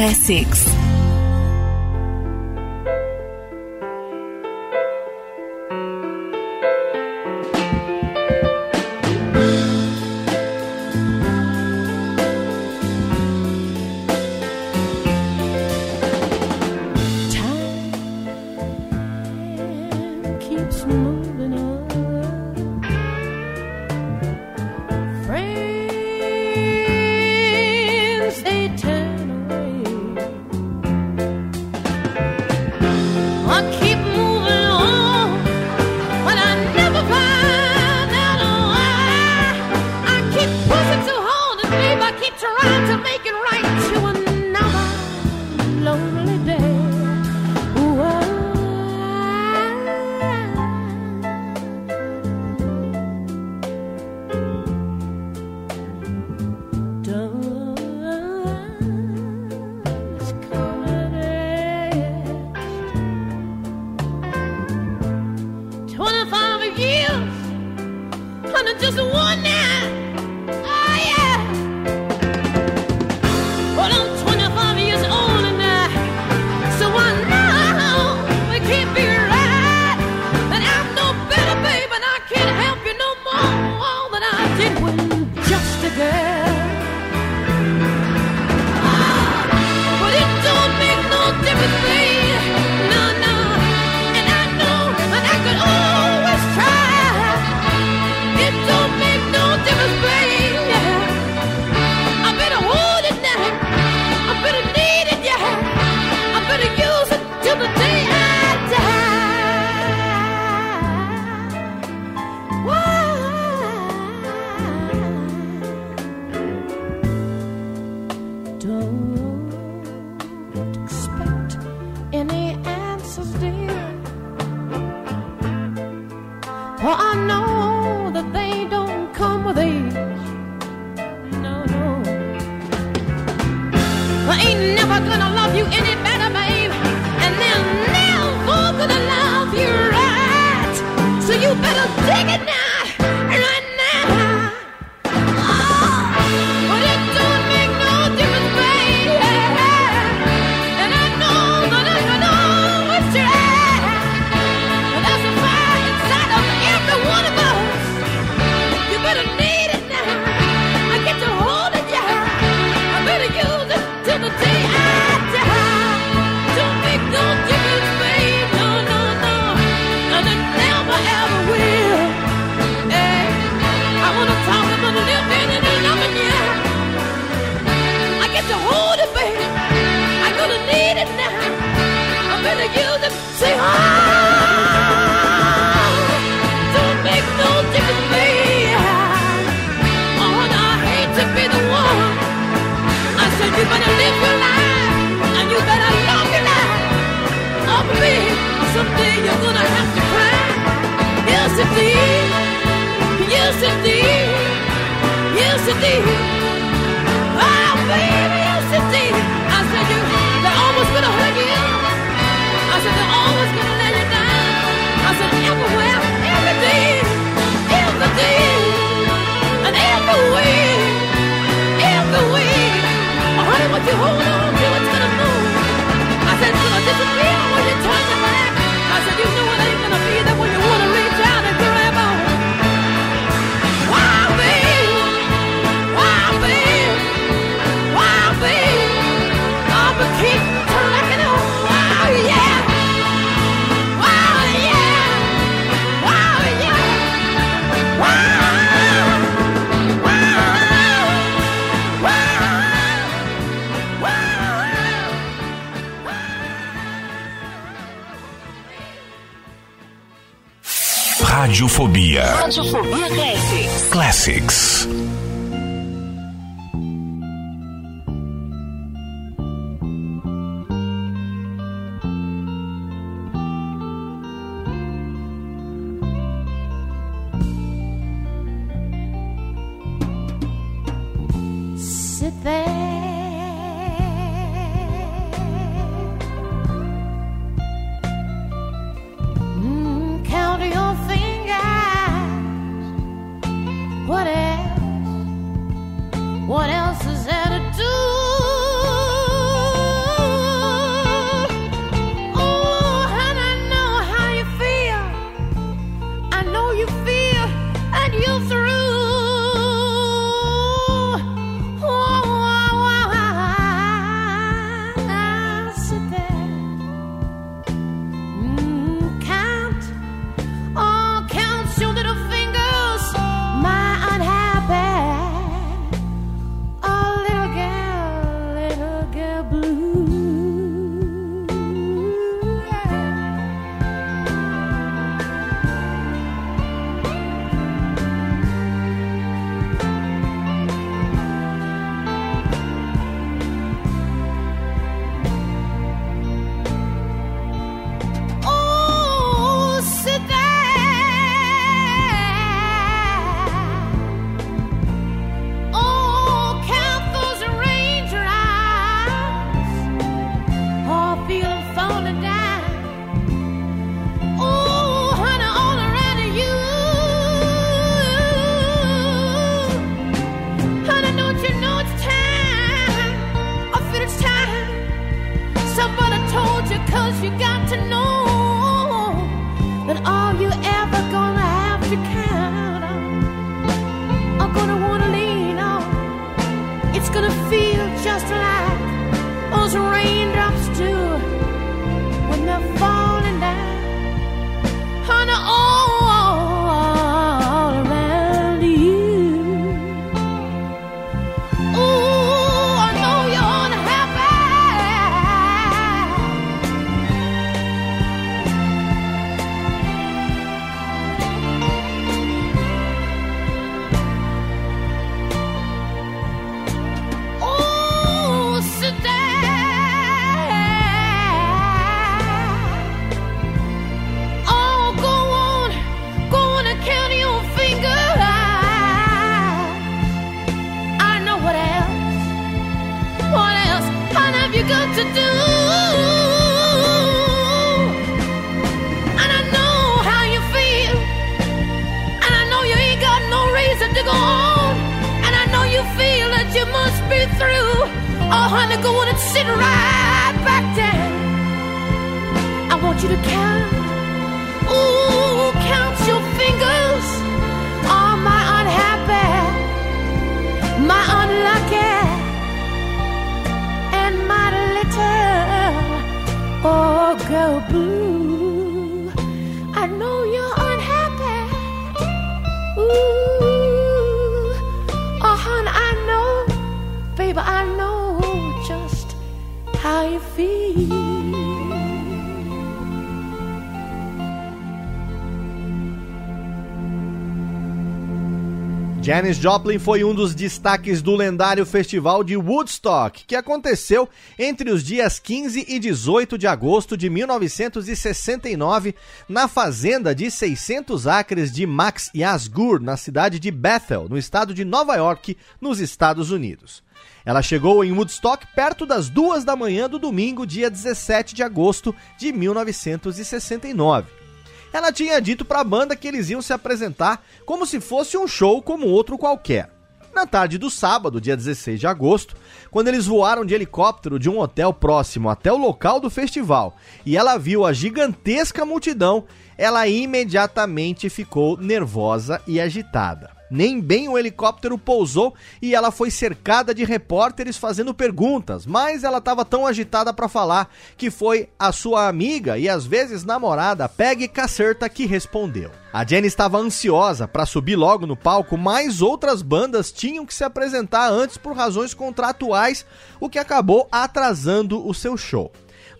Classics. Just one Janis Joplin foi um dos destaques do lendário festival de Woodstock, que aconteceu entre os dias 15 e 18 de agosto de 1969 na fazenda de 600 acres de Max Yasgur, na cidade de Bethel, no estado de Nova York, nos Estados Unidos. Ela chegou em Woodstock perto das duas da manhã do domingo, dia 17 de agosto de 1969 ela tinha dito para a banda que eles iam se apresentar como se fosse um show como outro qualquer. Na tarde do sábado, dia 16 de agosto, quando eles voaram de helicóptero de um hotel próximo até o local do festival e ela viu a gigantesca multidão, ela imediatamente ficou nervosa e agitada. Nem bem o helicóptero pousou e ela foi cercada de repórteres fazendo perguntas, mas ela estava tão agitada para falar que foi a sua amiga e às vezes namorada Peggy Cacerta que respondeu. A Jenny estava ansiosa para subir logo no palco, mas outras bandas tinham que se apresentar antes por razões contratuais, o que acabou atrasando o seu show.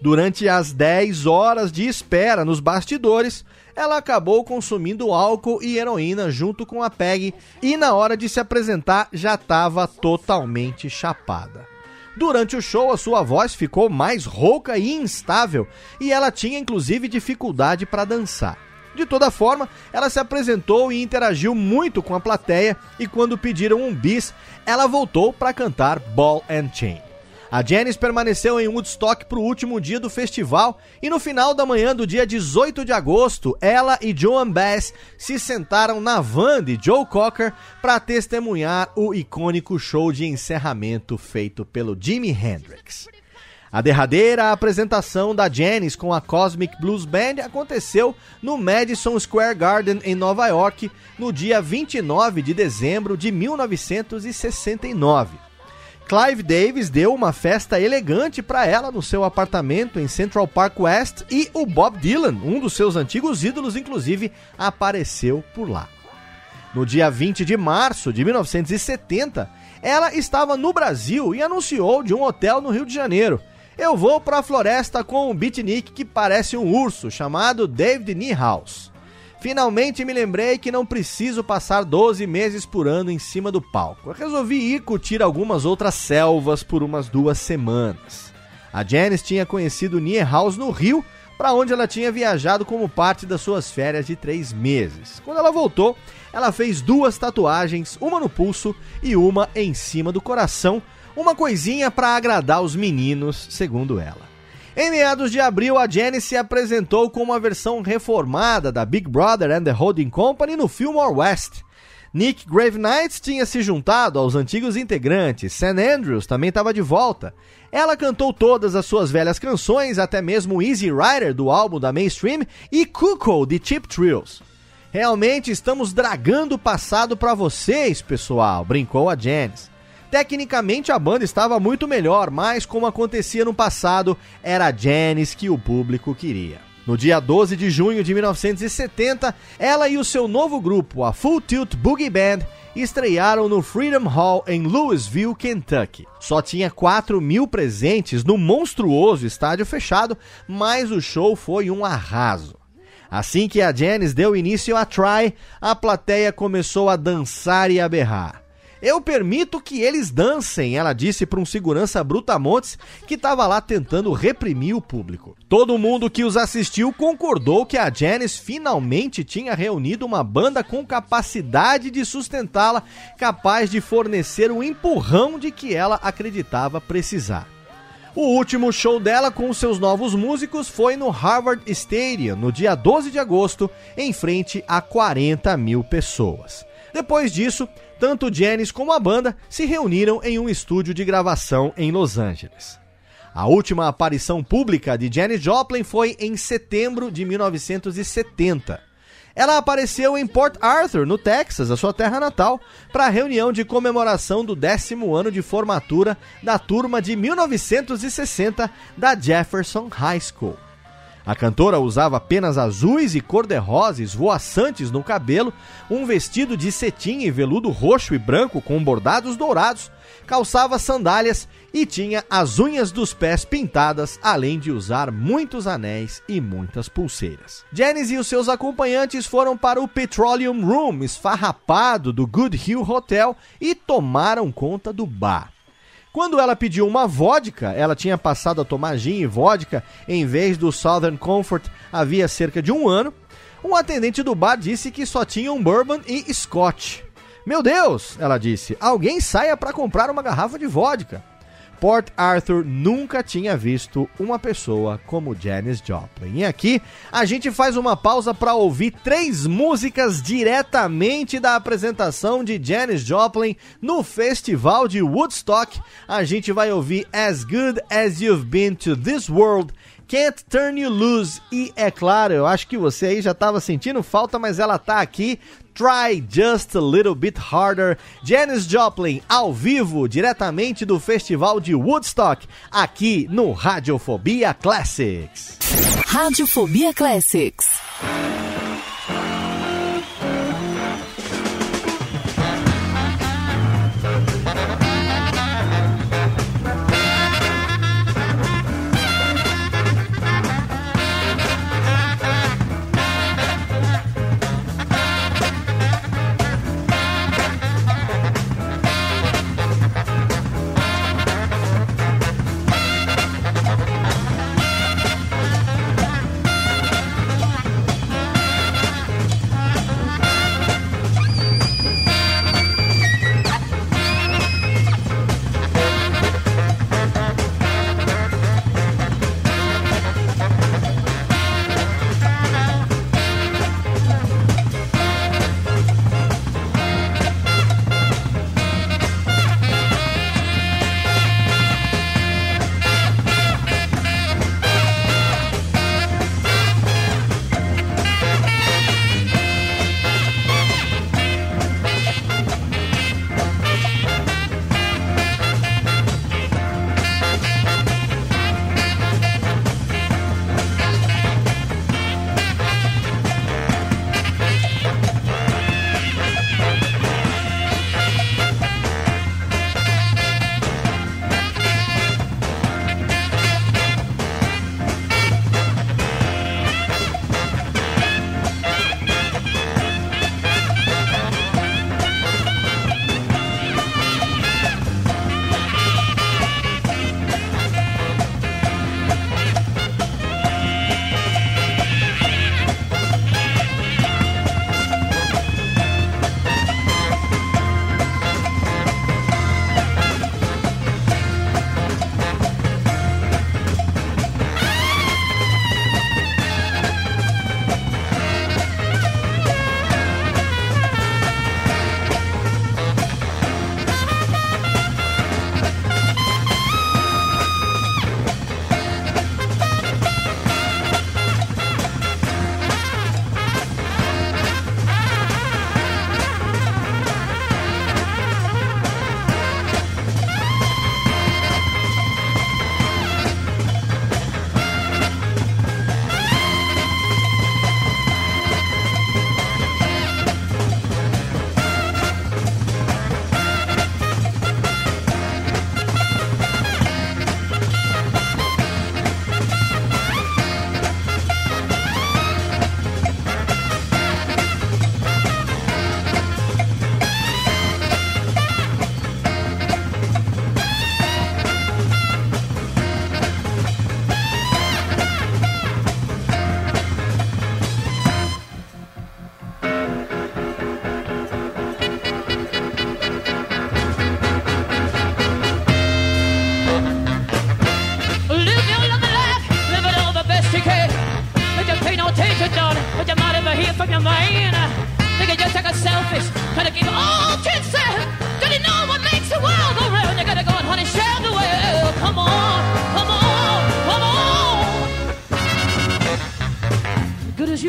Durante as 10 horas de espera nos bastidores, ela acabou consumindo álcool e heroína junto com a Peg e na hora de se apresentar já estava totalmente chapada. Durante o show, a sua voz ficou mais rouca e instável e ela tinha inclusive dificuldade para dançar. De toda forma, ela se apresentou e interagiu muito com a plateia e quando pediram um bis, ela voltou para cantar Ball and Chain. A Janis permaneceu em Woodstock para o último dia do festival e no final da manhã do dia 18 de agosto, ela e Joan Bass se sentaram na van de Joe Cocker para testemunhar o icônico show de encerramento feito pelo Jimi Hendrix. A derradeira apresentação da Janis com a Cosmic Blues Band aconteceu no Madison Square Garden em Nova York no dia 29 de dezembro de 1969. Clive Davis deu uma festa elegante para ela no seu apartamento em Central Park West e o Bob Dylan, um dos seus antigos ídolos, inclusive, apareceu por lá. No dia 20 de março de 1970, ela estava no Brasil e anunciou de um hotel no Rio de Janeiro. Eu vou para a floresta com um beatnik que parece um urso, chamado David Niehaus. Finalmente me lembrei que não preciso passar 12 meses por ano em cima do palco. Eu resolvi ir curtir algumas outras selvas por umas duas semanas. A Janice tinha conhecido House no Rio, para onde ela tinha viajado como parte das suas férias de três meses. Quando ela voltou, ela fez duas tatuagens, uma no pulso e uma em cima do coração, uma coisinha para agradar os meninos, segundo ela. Em meados de abril, a Jenny se apresentou com uma versão reformada da Big Brother and the Holding Company no Fillmore West. Nick Gravenight tinha se juntado aos antigos integrantes, Sam Andrews também estava de volta. Ela cantou todas as suas velhas canções, até mesmo Easy Rider do álbum da Mainstream e Cuckoo de Chip Trills. Realmente estamos dragando o passado para vocês, pessoal, brincou a Janice. Tecnicamente a banda estava muito melhor, mas como acontecia no passado, era a Janis que o público queria. No dia 12 de junho de 1970, ela e o seu novo grupo, a Full Tilt Boogie Band, estrearam no Freedom Hall em Louisville, Kentucky. Só tinha 4 mil presentes no monstruoso estádio fechado, mas o show foi um arraso. Assim que a Janis deu início a Try, a plateia começou a dançar e a berrar. Eu permito que eles dancem, ela disse para um segurança brutamontes que estava lá tentando reprimir o público. Todo mundo que os assistiu concordou que a Janice finalmente tinha reunido uma banda com capacidade de sustentá-la, capaz de fornecer o empurrão de que ela acreditava precisar. O último show dela com seus novos músicos foi no Harvard Stadium, no dia 12 de agosto, em frente a 40 mil pessoas. Depois disso, tanto Janis como a banda se reuniram em um estúdio de gravação em Los Angeles. A última aparição pública de Janis Joplin foi em setembro de 1970. Ela apareceu em Port Arthur, no Texas, a sua terra natal, para a reunião de comemoração do décimo ano de formatura da turma de 1960 da Jefferson High School. A cantora usava penas azuis e cor-de-rosa esvoaçantes no cabelo, um vestido de cetim e veludo roxo e branco com bordados dourados, calçava sandálias e tinha as unhas dos pés pintadas, além de usar muitos anéis e muitas pulseiras. Janice e os seus acompanhantes foram para o Petroleum Room, esfarrapado do Good Hill Hotel, e tomaram conta do bar. Quando ela pediu uma vodka, ela tinha passado a tomar gin e vodka em vez do Southern Comfort havia cerca de um ano. Um atendente do bar disse que só tinha um bourbon e scotch. Meu Deus, ela disse, alguém saia para comprar uma garrafa de vodka. Port Arthur nunca tinha visto uma pessoa como Janis Joplin. E aqui a gente faz uma pausa para ouvir três músicas diretamente da apresentação de Janis Joplin no Festival de Woodstock. A gente vai ouvir As Good as You've Been to This World. Can't Turn You Loose. E é claro, eu acho que você aí já estava sentindo falta, mas ela tá aqui Try Just a Little Bit Harder. Janis Joplin ao vivo, diretamente do Festival de Woodstock, aqui no Radiofobia Classics. Radiofobia Classics.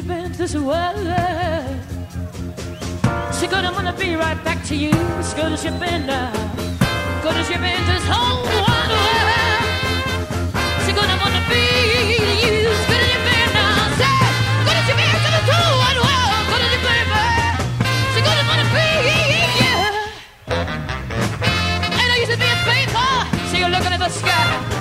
been this way? So good, I'm gonna be right back to you. As good as you've been now. Good as you've been this whole world. So good, I'm gonna be you. As good as you've been now. Good as you've been to. Good as you've been, wanna be So you're looking at the sky.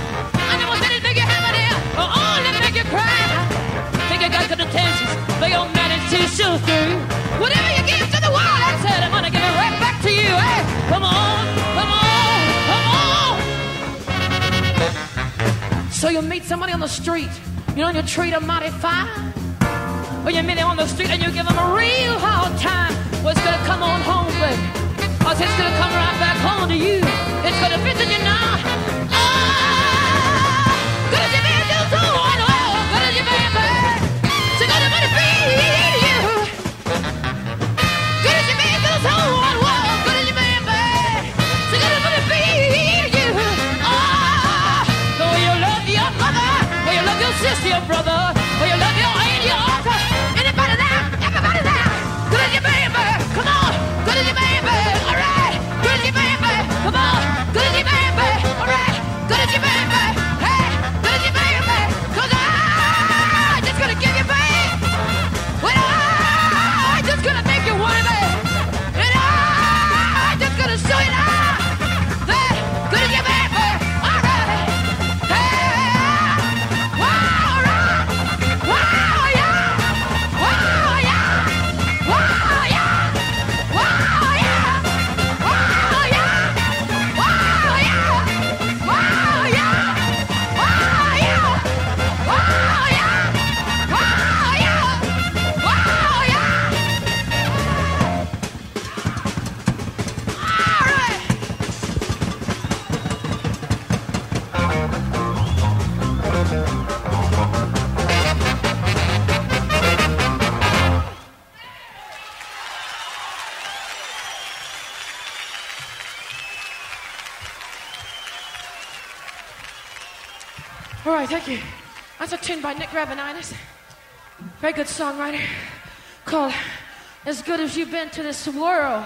Whatever you give to the world, I said gonna give it right back to you. Hey, come on, come on, come on. So you meet somebody on the street, you know, and you treat them mighty fine. Or you meet them on the street and you give them a real hard time. Well, it's gonna come on home, baby. Or it's gonna come right back home to you. It's gonna visit you now. Right, thank you. That's a tune by Nick Rabinitis. Very good songwriter called As Good as You've Been to This World.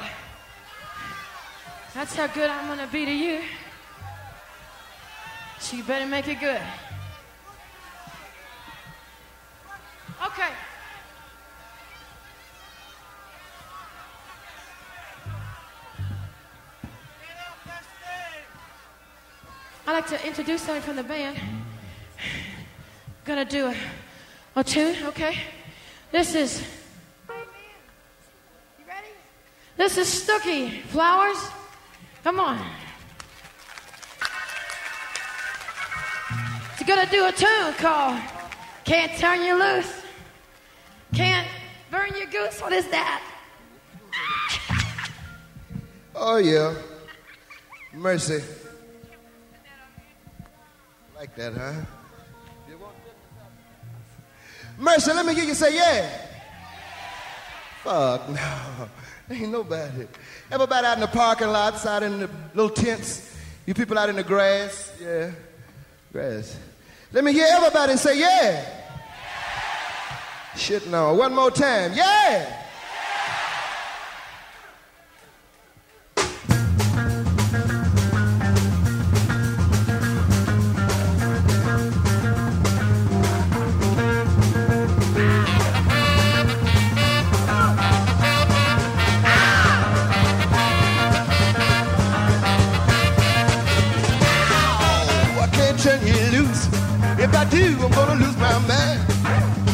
That's how good I'm gonna be to you. So you better make it good. Okay. I'd like to introduce somebody from the band. Gonna do a, a tune, okay? This is. You ready? This is Stooky Flowers. Come on. It's gonna do a tune called Can't Turn You Loose. Can't burn your goose. What is that? Oh, yeah. Mercy. Like that, huh? Mercy, let me hear you say yeah. Fuck no. *laughs* Ain't nobody. Everybody out in the parking lots, out in the little tents. You people out in the grass. Yeah. Grass. Let me hear everybody say yeah. Shit no. One more time. Yeah. Do, I'm gonna lose my mind.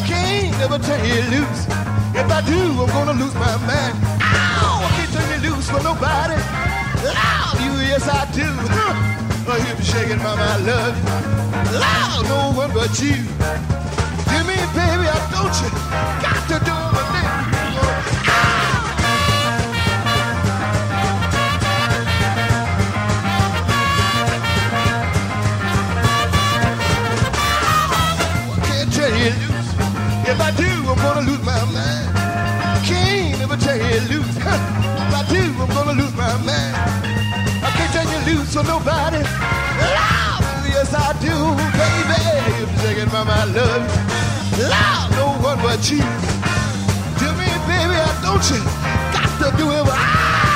Can't never turn you loose. If I do, I'm gonna lose my mind. Ow! I can't turn you loose for nobody. Love you, yes I do. Huh. Oh, you be shaking my, my love. Loud, no one but you. Give me, baby, I don't you. Got to do gonna lose my mind. Can't never turn you loose. *laughs* If I do, I'm gonna lose my mind. I can't turn you loose for nobody. Loud, yes I do, baby. If You're shaking by my love. Loud, no one but you. Tell me, baby, I don't you got to do it. Ah!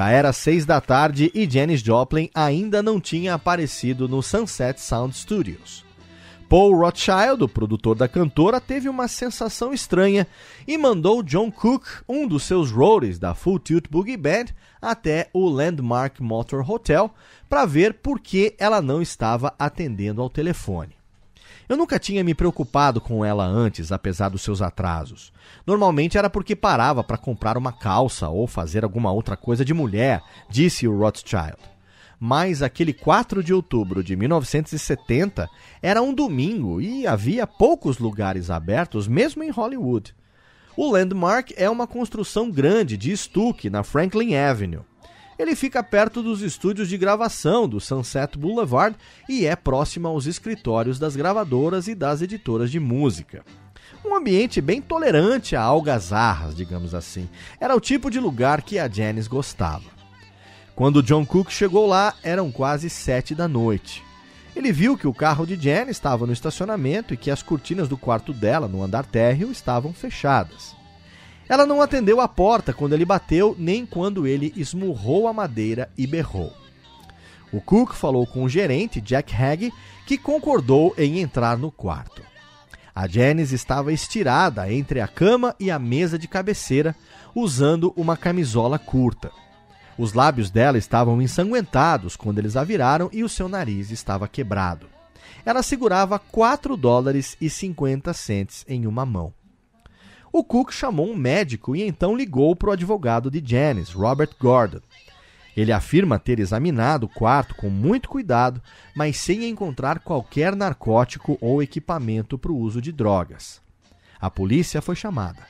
Já era seis da tarde e Janis Joplin ainda não tinha aparecido no Sunset Sound Studios. Paul Rothschild, o produtor da cantora, teve uma sensação estranha e mandou John Cook, um dos seus roadies da Full Tilt Boogie Band, até o Landmark Motor Hotel para ver por que ela não estava atendendo ao telefone. Eu nunca tinha me preocupado com ela antes, apesar dos seus atrasos. Normalmente era porque parava para comprar uma calça ou fazer alguma outra coisa de mulher, disse o Rothschild. Mas aquele 4 de outubro de 1970 era um domingo e havia poucos lugares abertos, mesmo em Hollywood. O Landmark é uma construção grande de estuque na Franklin Avenue. Ele fica perto dos estúdios de gravação do Sunset Boulevard e é próximo aos escritórios das gravadoras e das editoras de música. Um ambiente bem tolerante a algazarras, digamos assim. Era o tipo de lugar que a Janice gostava. Quando John Cook chegou lá, eram quase sete da noite. Ele viu que o carro de Janice estava no estacionamento e que as cortinas do quarto dela, no andar térreo, estavam fechadas. Ela não atendeu a porta quando ele bateu, nem quando ele esmurrou a madeira e berrou. O Cook falou com o gerente, Jack Hagg, que concordou em entrar no quarto. A Janice estava estirada entre a cama e a mesa de cabeceira, usando uma camisola curta. Os lábios dela estavam ensanguentados quando eles a viraram e o seu nariz estava quebrado. Ela segurava 4 dólares e 50 centes em uma mão. O Cook chamou um médico e então ligou para o advogado de Janice, Robert Gordon. Ele afirma ter examinado o quarto com muito cuidado, mas sem encontrar qualquer narcótico ou equipamento para o uso de drogas. A polícia foi chamada.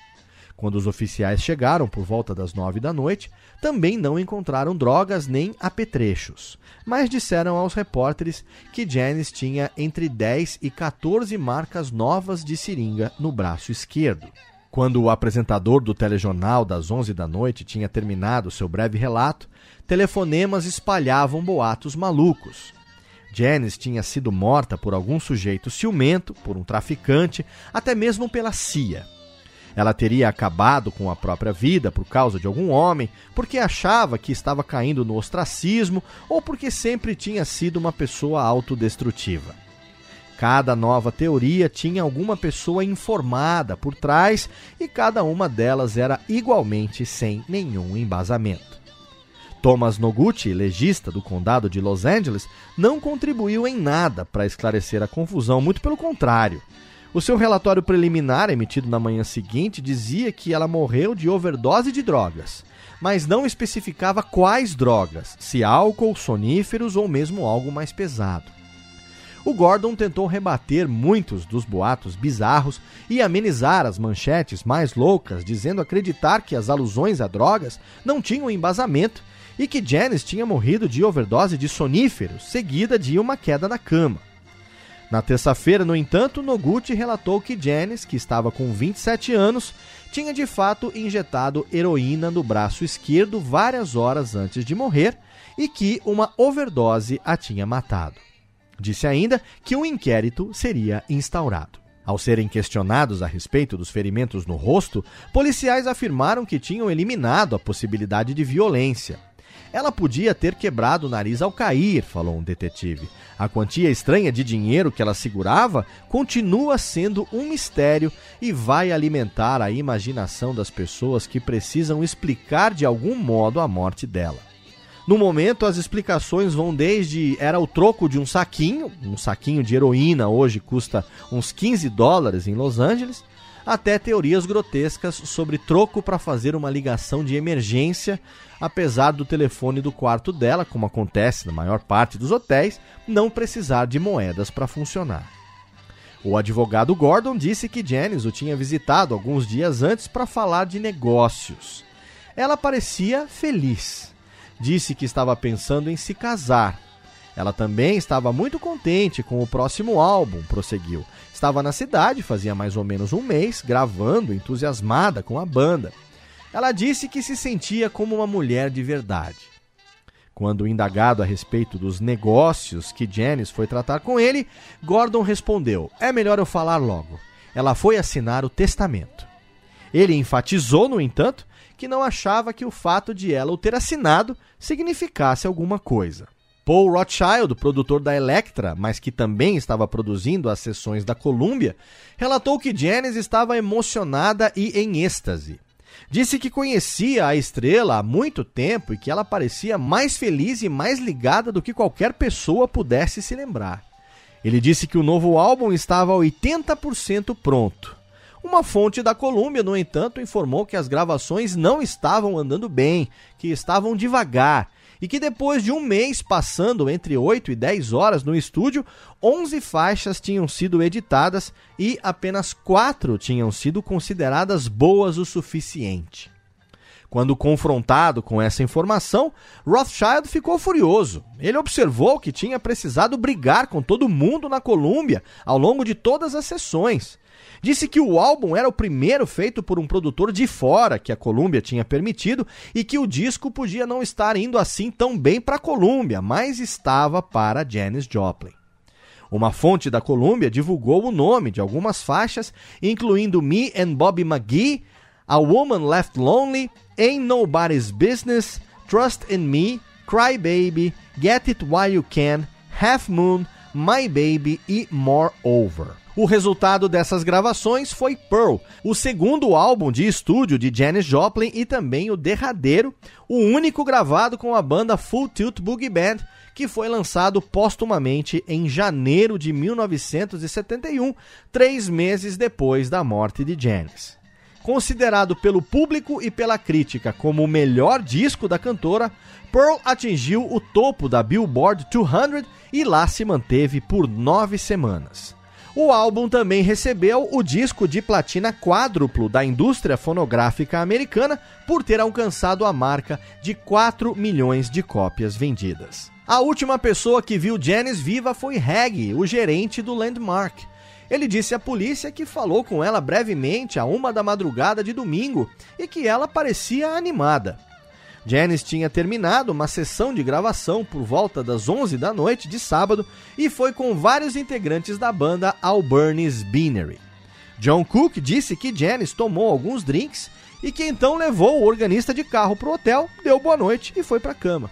Quando os oficiais chegaram por volta das nove da noite, também não encontraram drogas nem apetrechos, mas disseram aos repórteres que Janice tinha entre 10 e 14 marcas novas de seringa no braço esquerdo. Quando o apresentador do telejornal das 11 da noite tinha terminado seu breve relato, telefonemas espalhavam boatos malucos. Janice tinha sido morta por algum sujeito ciumento, por um traficante, até mesmo pela CIA. Ela teria acabado com a própria vida por causa de algum homem, porque achava que estava caindo no ostracismo ou porque sempre tinha sido uma pessoa autodestrutiva. Cada nova teoria tinha alguma pessoa informada por trás e cada uma delas era igualmente sem nenhum embasamento. Thomas Noguchi, legista do condado de Los Angeles, não contribuiu em nada para esclarecer a confusão, muito pelo contrário. O seu relatório preliminar, emitido na manhã seguinte, dizia que ela morreu de overdose de drogas, mas não especificava quais drogas, se álcool, soníferos ou mesmo algo mais pesado. O Gordon tentou rebater muitos dos boatos bizarros e amenizar as manchetes mais loucas, dizendo acreditar que as alusões a drogas não tinham embasamento e que Janice tinha morrido de overdose de soníferos, seguida de uma queda na cama. Na terça-feira, no entanto, Noguchi relatou que Janice, que estava com 27 anos, tinha de fato injetado heroína no braço esquerdo várias horas antes de morrer e que uma overdose a tinha matado. Disse ainda que um inquérito seria instaurado. Ao serem questionados a respeito dos ferimentos no rosto, policiais afirmaram que tinham eliminado a possibilidade de violência. Ela podia ter quebrado o nariz ao cair, falou um detetive. A quantia estranha de dinheiro que ela segurava continua sendo um mistério e vai alimentar a imaginação das pessoas que precisam explicar de algum modo a morte dela. No momento, as explicações vão desde era o troco de um saquinho, um saquinho de heroína hoje custa uns 15 dólares em Los Angeles, até teorias grotescas sobre troco para fazer uma ligação de emergência, apesar do telefone do quarto dela, como acontece na maior parte dos hotéis, não precisar de moedas para funcionar. O advogado Gordon disse que Janice o tinha visitado alguns dias antes para falar de negócios. Ela parecia feliz disse que estava pensando em se casar. Ela também estava muito contente com o próximo álbum, prosseguiu. Estava na cidade fazia mais ou menos um mês, gravando, entusiasmada com a banda. Ela disse que se sentia como uma mulher de verdade. Quando indagado a respeito dos negócios que Janice foi tratar com ele, Gordon respondeu: É melhor eu falar logo. Ela foi assinar o testamento. Ele enfatizou, no entanto, que não achava que o fato de ela o ter assinado significasse alguma coisa. Paul Rothschild, produtor da Elektra, mas que também estava produzindo as sessões da Columbia, relatou que Janis estava emocionada e em êxtase. Disse que conhecia a estrela há muito tempo e que ela parecia mais feliz e mais ligada do que qualquer pessoa pudesse se lembrar. Ele disse que o novo álbum estava 80% pronto. Uma fonte da Columbia, no entanto, informou que as gravações não estavam andando bem, que estavam devagar e que depois de um mês passando entre 8 e 10 horas no estúdio, 11 faixas tinham sido editadas e apenas 4 tinham sido consideradas boas o suficiente. Quando confrontado com essa informação, Rothschild ficou furioso. Ele observou que tinha precisado brigar com todo mundo na Colômbia ao longo de todas as sessões. Disse que o álbum era o primeiro feito por um produtor de fora que a Columbia tinha permitido e que o disco podia não estar indo assim tão bem para a Columbia, mas estava para Janis Joplin. Uma fonte da Columbia divulgou o nome de algumas faixas, incluindo Me and Bobby McGee, A Woman Left Lonely, Ain't Nobody's Business, Trust in Me, Cry Baby, Get It While You Can, Half Moon, My Baby e More Over. O resultado dessas gravações foi Pearl, o segundo álbum de estúdio de Janis Joplin e também o derradeiro, o único gravado com a banda Full Tilt Boogie Band, que foi lançado póstumamente em janeiro de 1971, três meses depois da morte de Janis. Considerado pelo público e pela crítica como o melhor disco da cantora, Pearl atingiu o topo da Billboard 200 e lá se manteve por nove semanas. O álbum também recebeu o disco de platina quádruplo da indústria fonográfica americana por ter alcançado a marca de 4 milhões de cópias vendidas. A última pessoa que viu Janis viva foi Reg, o gerente do Landmark. Ele disse à polícia que falou com ela brevemente a uma da madrugada de domingo e que ela parecia animada. Janis tinha terminado uma sessão de gravação por volta das 11 da noite de sábado e foi com vários integrantes da banda ao Bernie's Beanery. John Cook disse que Janis tomou alguns drinks e que então levou o organista de carro para o hotel, deu boa noite e foi para a cama.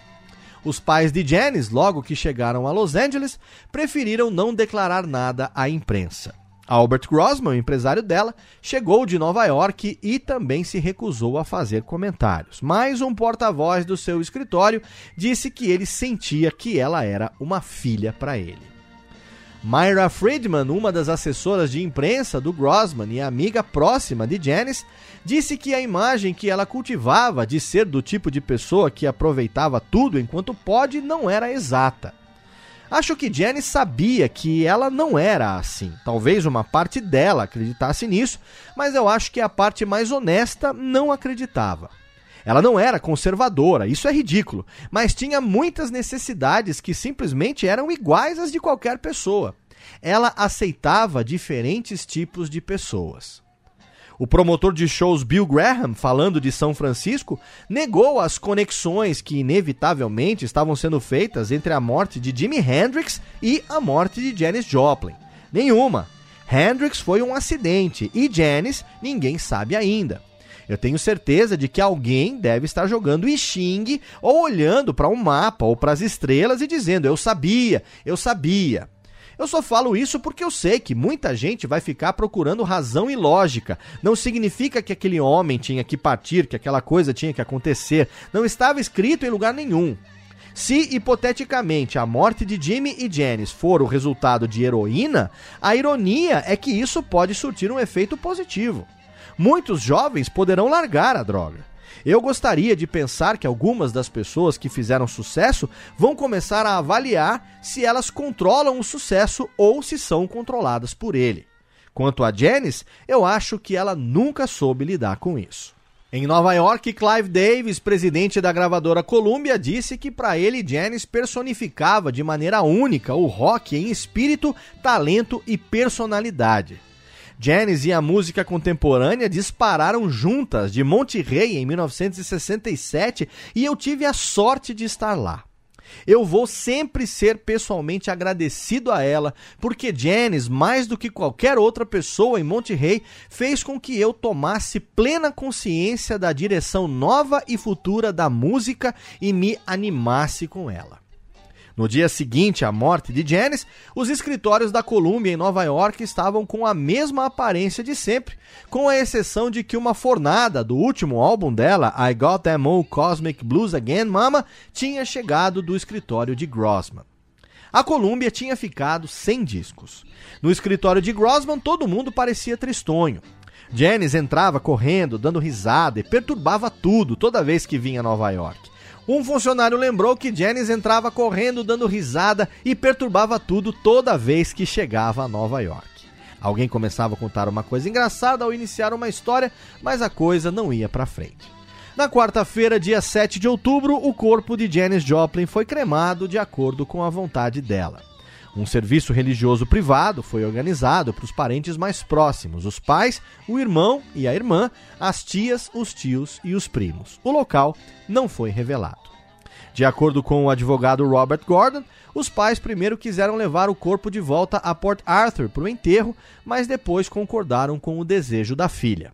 Os pais de Janis, logo que chegaram a Los Angeles, preferiram não declarar nada à imprensa. Albert Grossman, empresário dela, chegou de Nova York e também se recusou a fazer comentários. Mas um porta-voz do seu escritório disse que ele sentia que ela era uma filha para ele. Myra Friedman, uma das assessoras de imprensa do Grossman e amiga próxima de Janice, disse que a imagem que ela cultivava de ser do tipo de pessoa que aproveitava tudo enquanto pode não era exata. Acho que Jenny sabia que ela não era assim. Talvez uma parte dela acreditasse nisso, mas eu acho que a parte mais honesta não acreditava. Ela não era conservadora, isso é ridículo, mas tinha muitas necessidades que simplesmente eram iguais às de qualquer pessoa. Ela aceitava diferentes tipos de pessoas. O promotor de shows Bill Graham, falando de São Francisco, negou as conexões que inevitavelmente estavam sendo feitas entre a morte de Jimi Hendrix e a morte de Janis Joplin. Nenhuma. Hendrix foi um acidente e Janis ninguém sabe ainda. Eu tenho certeza de que alguém deve estar jogando Xing ou olhando para um mapa ou para as estrelas e dizendo: Eu sabia, eu sabia. Eu só falo isso porque eu sei que muita gente vai ficar procurando razão e lógica. Não significa que aquele homem tinha que partir, que aquela coisa tinha que acontecer. Não estava escrito em lugar nenhum. Se, hipoteticamente, a morte de Jimmy e Janice for o resultado de heroína, a ironia é que isso pode surtir um efeito positivo. Muitos jovens poderão largar a droga. Eu gostaria de pensar que algumas das pessoas que fizeram sucesso vão começar a avaliar se elas controlam o sucesso ou se são controladas por ele. Quanto a Janice, eu acho que ela nunca soube lidar com isso. Em Nova York, Clive Davis, presidente da gravadora Columbia, disse que para ele Janis personificava de maneira única o rock em espírito, talento e personalidade. Janis e a música contemporânea dispararam juntas de Monte Rey em 1967 e eu tive a sorte de estar lá. Eu vou sempre ser pessoalmente agradecido a ela, porque Janice, mais do que qualquer outra pessoa em Monte Rey, fez com que eu tomasse plena consciência da direção nova e futura da música e me animasse com ela. No dia seguinte à morte de Janis, os escritórios da Columbia em Nova York estavam com a mesma aparência de sempre, com a exceção de que uma fornada do último álbum dela, I Got Them All Cosmic Blues Again Mama, tinha chegado do escritório de Grossman. A Columbia tinha ficado sem discos. No escritório de Grossman, todo mundo parecia tristonho. Janis entrava correndo, dando risada e perturbava tudo toda vez que vinha a Nova York. Um funcionário lembrou que Janice entrava correndo, dando risada e perturbava tudo toda vez que chegava a Nova York. Alguém começava a contar uma coisa engraçada ao iniciar uma história, mas a coisa não ia para frente. Na quarta-feira, dia 7 de outubro, o corpo de Janis Joplin foi cremado de acordo com a vontade dela. Um serviço religioso privado foi organizado para os parentes mais próximos, os pais, o irmão e a irmã, as tias, os tios e os primos. O local não foi revelado. De acordo com o advogado Robert Gordon, os pais primeiro quiseram levar o corpo de volta a Port Arthur para o enterro, mas depois concordaram com o desejo da filha.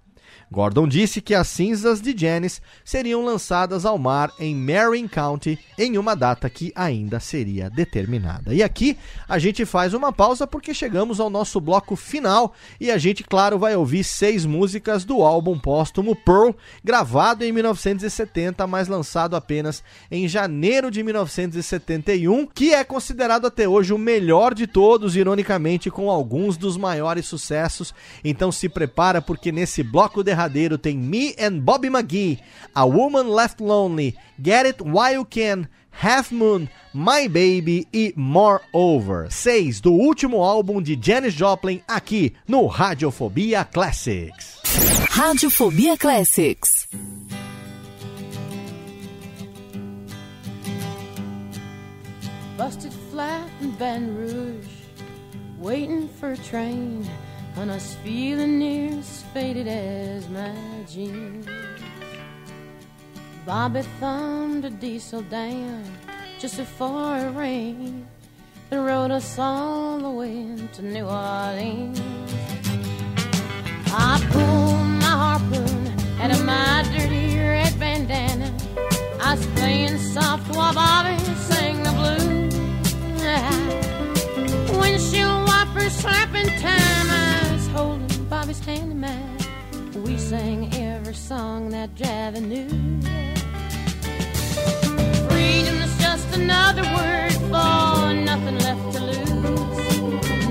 Gordon disse que as cinzas de Janice seriam lançadas ao mar em Marin County em uma data que ainda seria determinada. E aqui a gente faz uma pausa porque chegamos ao nosso bloco final e a gente, claro, vai ouvir seis músicas do álbum póstumo Pearl, gravado em 1970, mas lançado apenas em janeiro de 1971, que é considerado até hoje o melhor de todos, ironicamente, com alguns dos maiores sucessos. Então se prepara porque nesse bloco derradeiro tem Me and Bobby McGee, A Woman Left Lonely, Get It While You Can, Half Moon, My Baby e Moreover. Seis do último álbum de Janis Joplin aqui no Radiofobia Classics. Radiofobia Classics. Busted flat in Baton Rouge, waiting for a train, and I was feeling near faded as my jeans. Bobby thumbed a diesel down just before it rained and rode us all the way to New Orleans. I pulled my harpoon out of my dirty red bandana. I was playing soft while Bobby sang the blues. Windshield wipers slapping time. I was holding Mine. We sang every song that Javi knew. Freedom is just another word for nothing left to lose.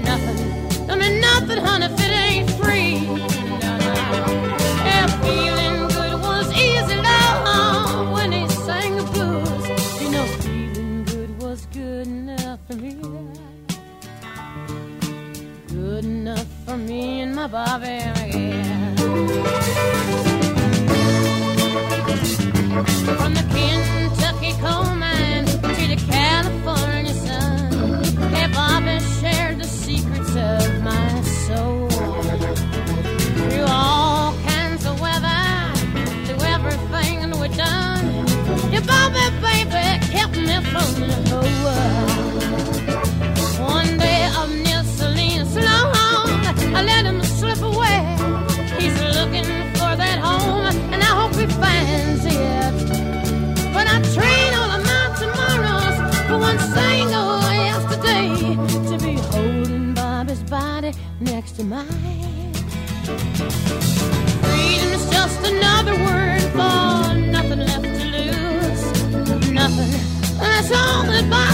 Nothing, don't mean nothing, honey, if it ain't free. No, feeling good was easy, when he sang the blues. You know, feeling good was good enough for me. For me and my Bobby, yeah. From the Kentucky coal mine to the California sun, yeah, Bobby shared the secrets of my soul. Another word for nothing left to lose. Nothing. That's all that Bobby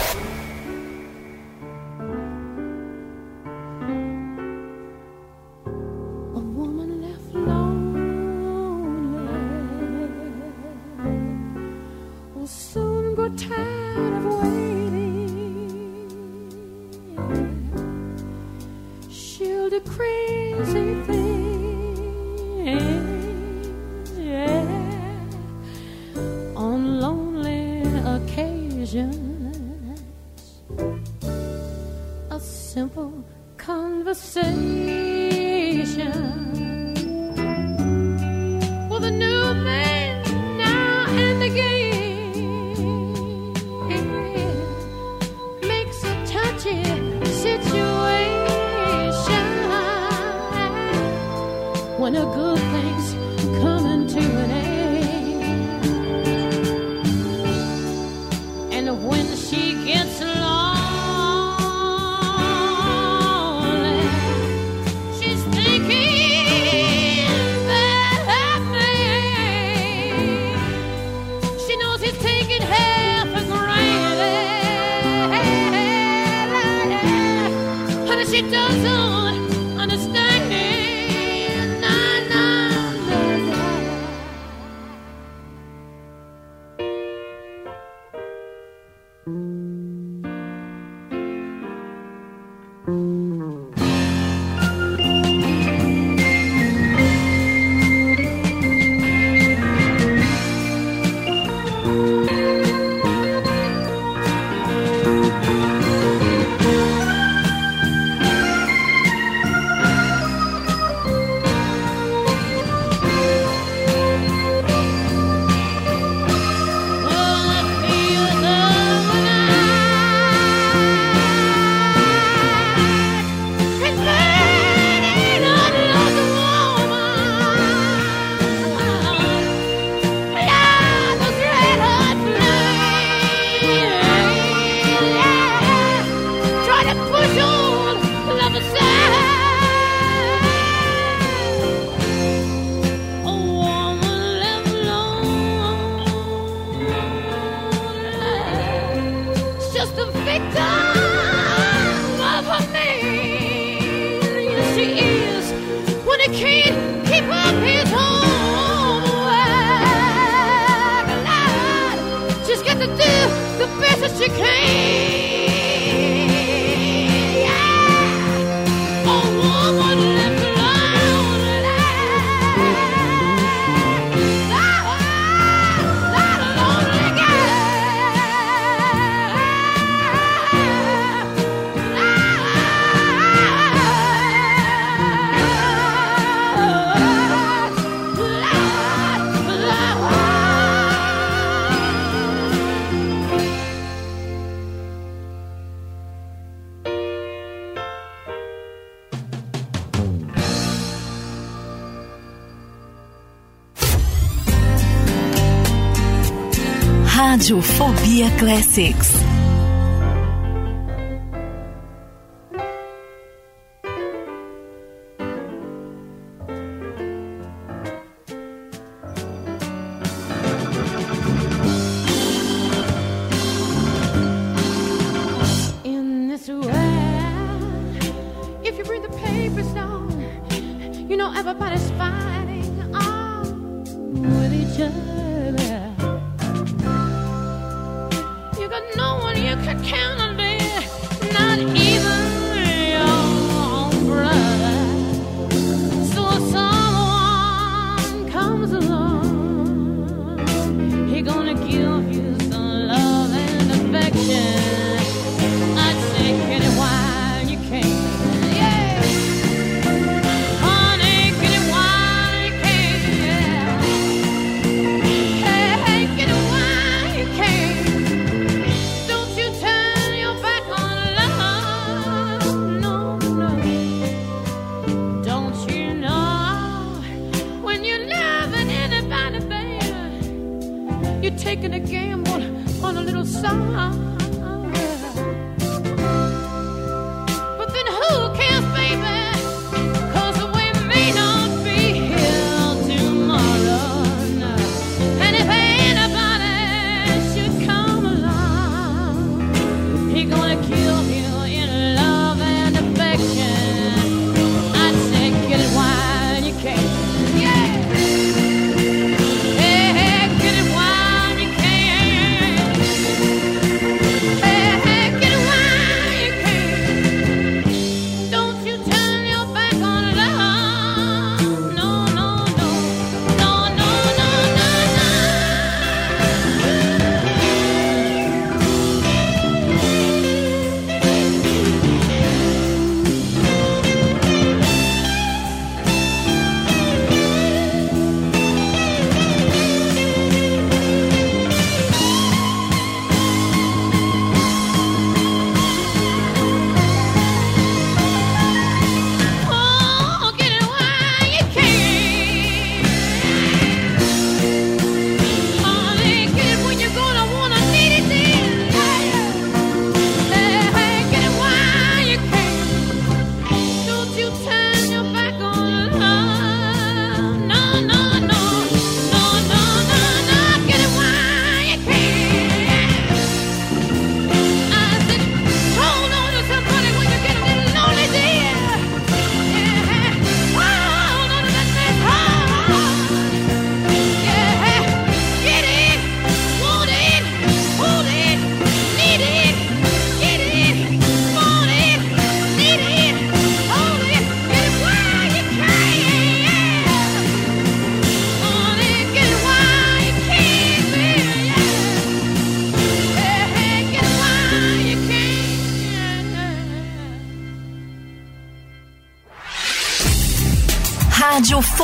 Radiofobia Classics.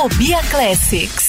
Radiofobia Classics.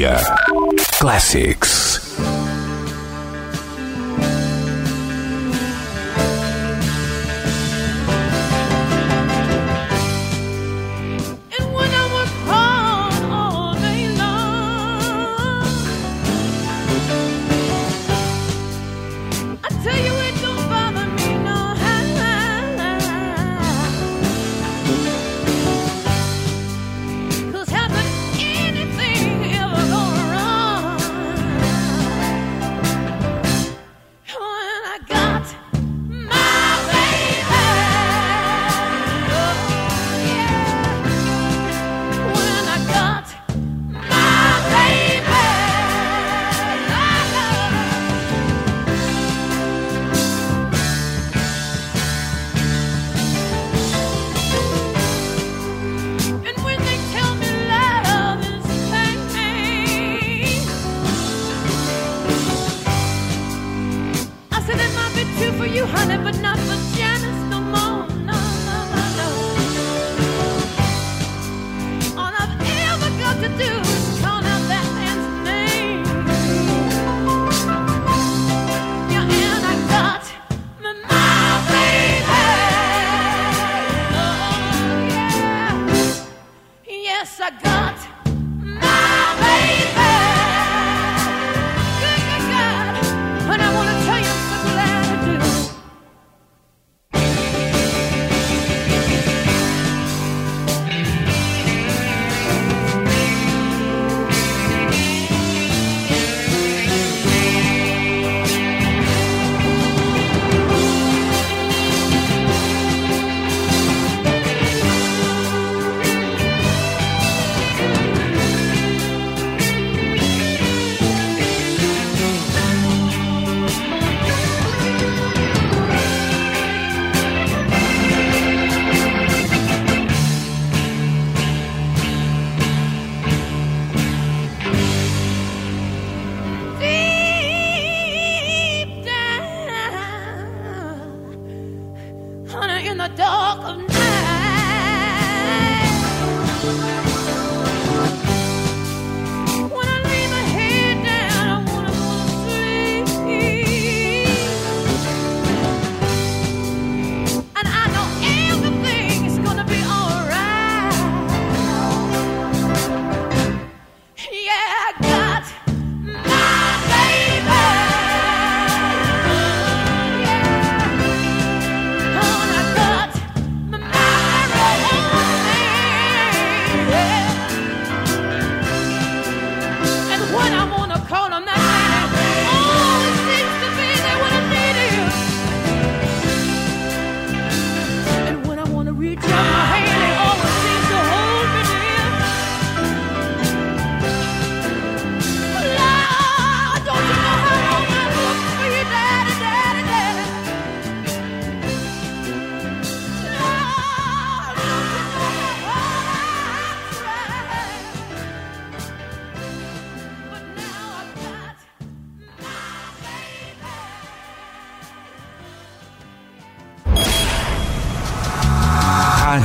Classics.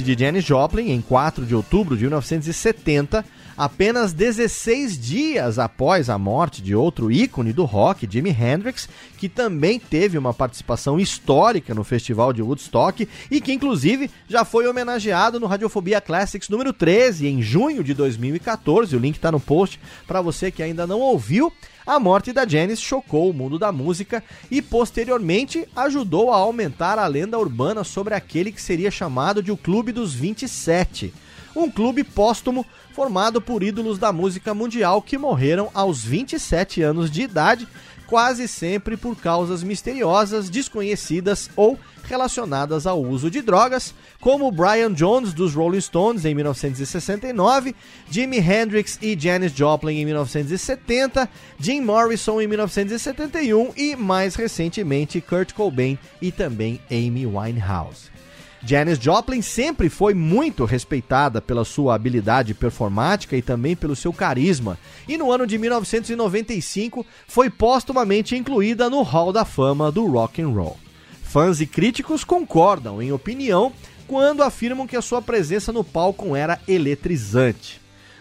Morte de Janis Joplin em 4 de outubro de 1970, apenas 16 dias após a morte de outro ícone do rock, Jimi Hendrix, que também teve uma participação histórica no Festival de Woodstock e que inclusive já foi homenageado no Radiofobia Classics número 13 em junho de 2014. O link está no post para você que ainda não ouviu. A morte da Janis chocou o mundo da música e posteriormente ajudou a aumentar a lenda urbana sobre aquele que seria chamado de o Clube dos 27 um clube póstumo formado por ídolos da música mundial que morreram aos 27 anos de idade, quase sempre por causas misteriosas, desconhecidas ou relacionadas ao uso de drogas, como Brian Jones dos Rolling Stones em 1969, Jimi Hendrix e Janis Joplin em 1970, Jim Morrison em 1971 e mais recentemente Kurt Cobain e também Amy Winehouse. Janis Joplin sempre foi muito respeitada pela sua habilidade performática e também pelo seu carisma, e no ano de 1995 foi póstumamente incluída no Hall da Fama do Rock and Roll. Fãs e críticos concordam em opinião quando afirmam que a sua presença no palco era eletrizante.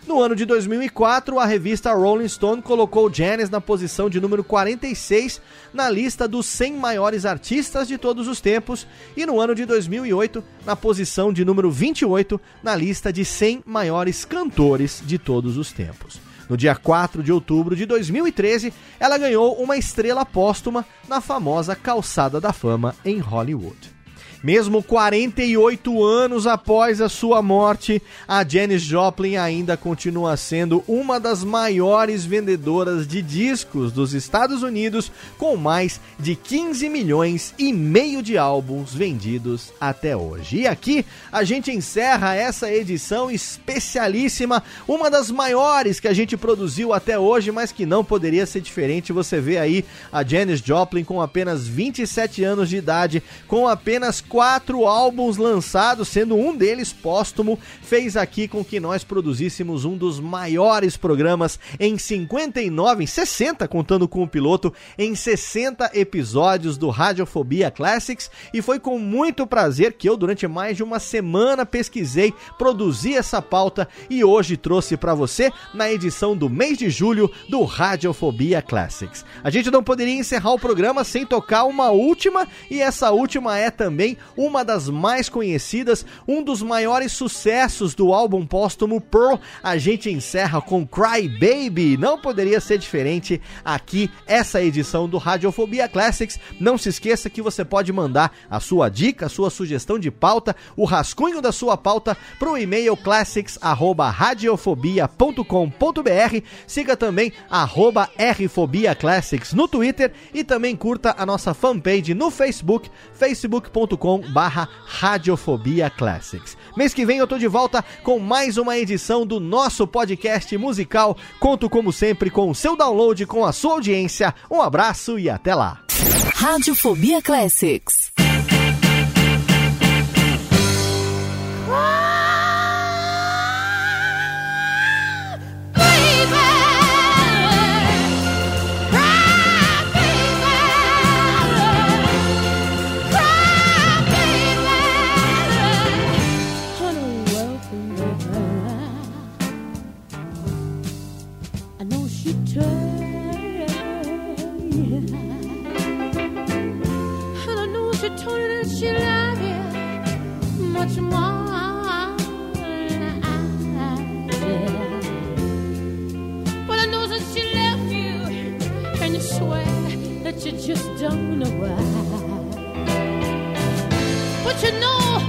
No ano de 2004, a revista Rolling Stone colocou Janis na posição de número 46 na lista dos 100 maiores artistas de todos os tempos e no ano de 2008 na posição de número 28 na lista de 100 maiores cantores de todos os tempos. No dia 4 de outubro de 2013, ela ganhou uma estrela póstuma na famosa Calçada da Fama em Hollywood. Mesmo 48 anos após a sua morte, a Janis Joplin ainda continua sendo uma das maiores vendedoras de discos dos Estados Unidos, com mais de 15 milhões e meio de álbuns vendidos até hoje. E aqui a gente encerra essa edição especialíssima, uma das maiores que a gente produziu até hoje, mas que não poderia ser diferente. Você vê aí a Janis Joplin com apenas 27 anos de idade, com apenas quatro álbuns lançados, sendo um deles póstumo, fez aqui com que nós produzíssemos um dos maiores programas em 59, em 60, contando com o piloto, em 60 episódios do Radiofobia Classics. E foi com muito prazer que eu, durante mais de uma semana, pesquisei, produzi essa pauta e hoje trouxe para você na edição do mês de julho do Radiofobia Classics. A gente não poderia encerrar o programa sem tocar uma última, e essa última é também uma das mais conhecidas, um dos maiores sucessos do álbum póstumo Pearl. A gente encerra com Cry Baby. Não poderia ser diferente aqui essa edição do Radiofobia Classics. Não se esqueça que você pode mandar a sua dica, a sua sugestão de pauta, o rascunho da sua pauta para o e-mail classics@radiofobia.com.br. Siga também arroba Rfobia Classics no Twitter e também curta a nossa fanpage no Facebook, facebook.com barra Radiofobia Classics. Mês que vem eu tô de volta com mais uma edição do nosso podcast musical. Conto como sempre com o seu download, com a sua audiência. Um abraço e até lá. Radiofobia Classics. Much more than I did. But I know that she left you, and you swear that you just don't know why. But you know,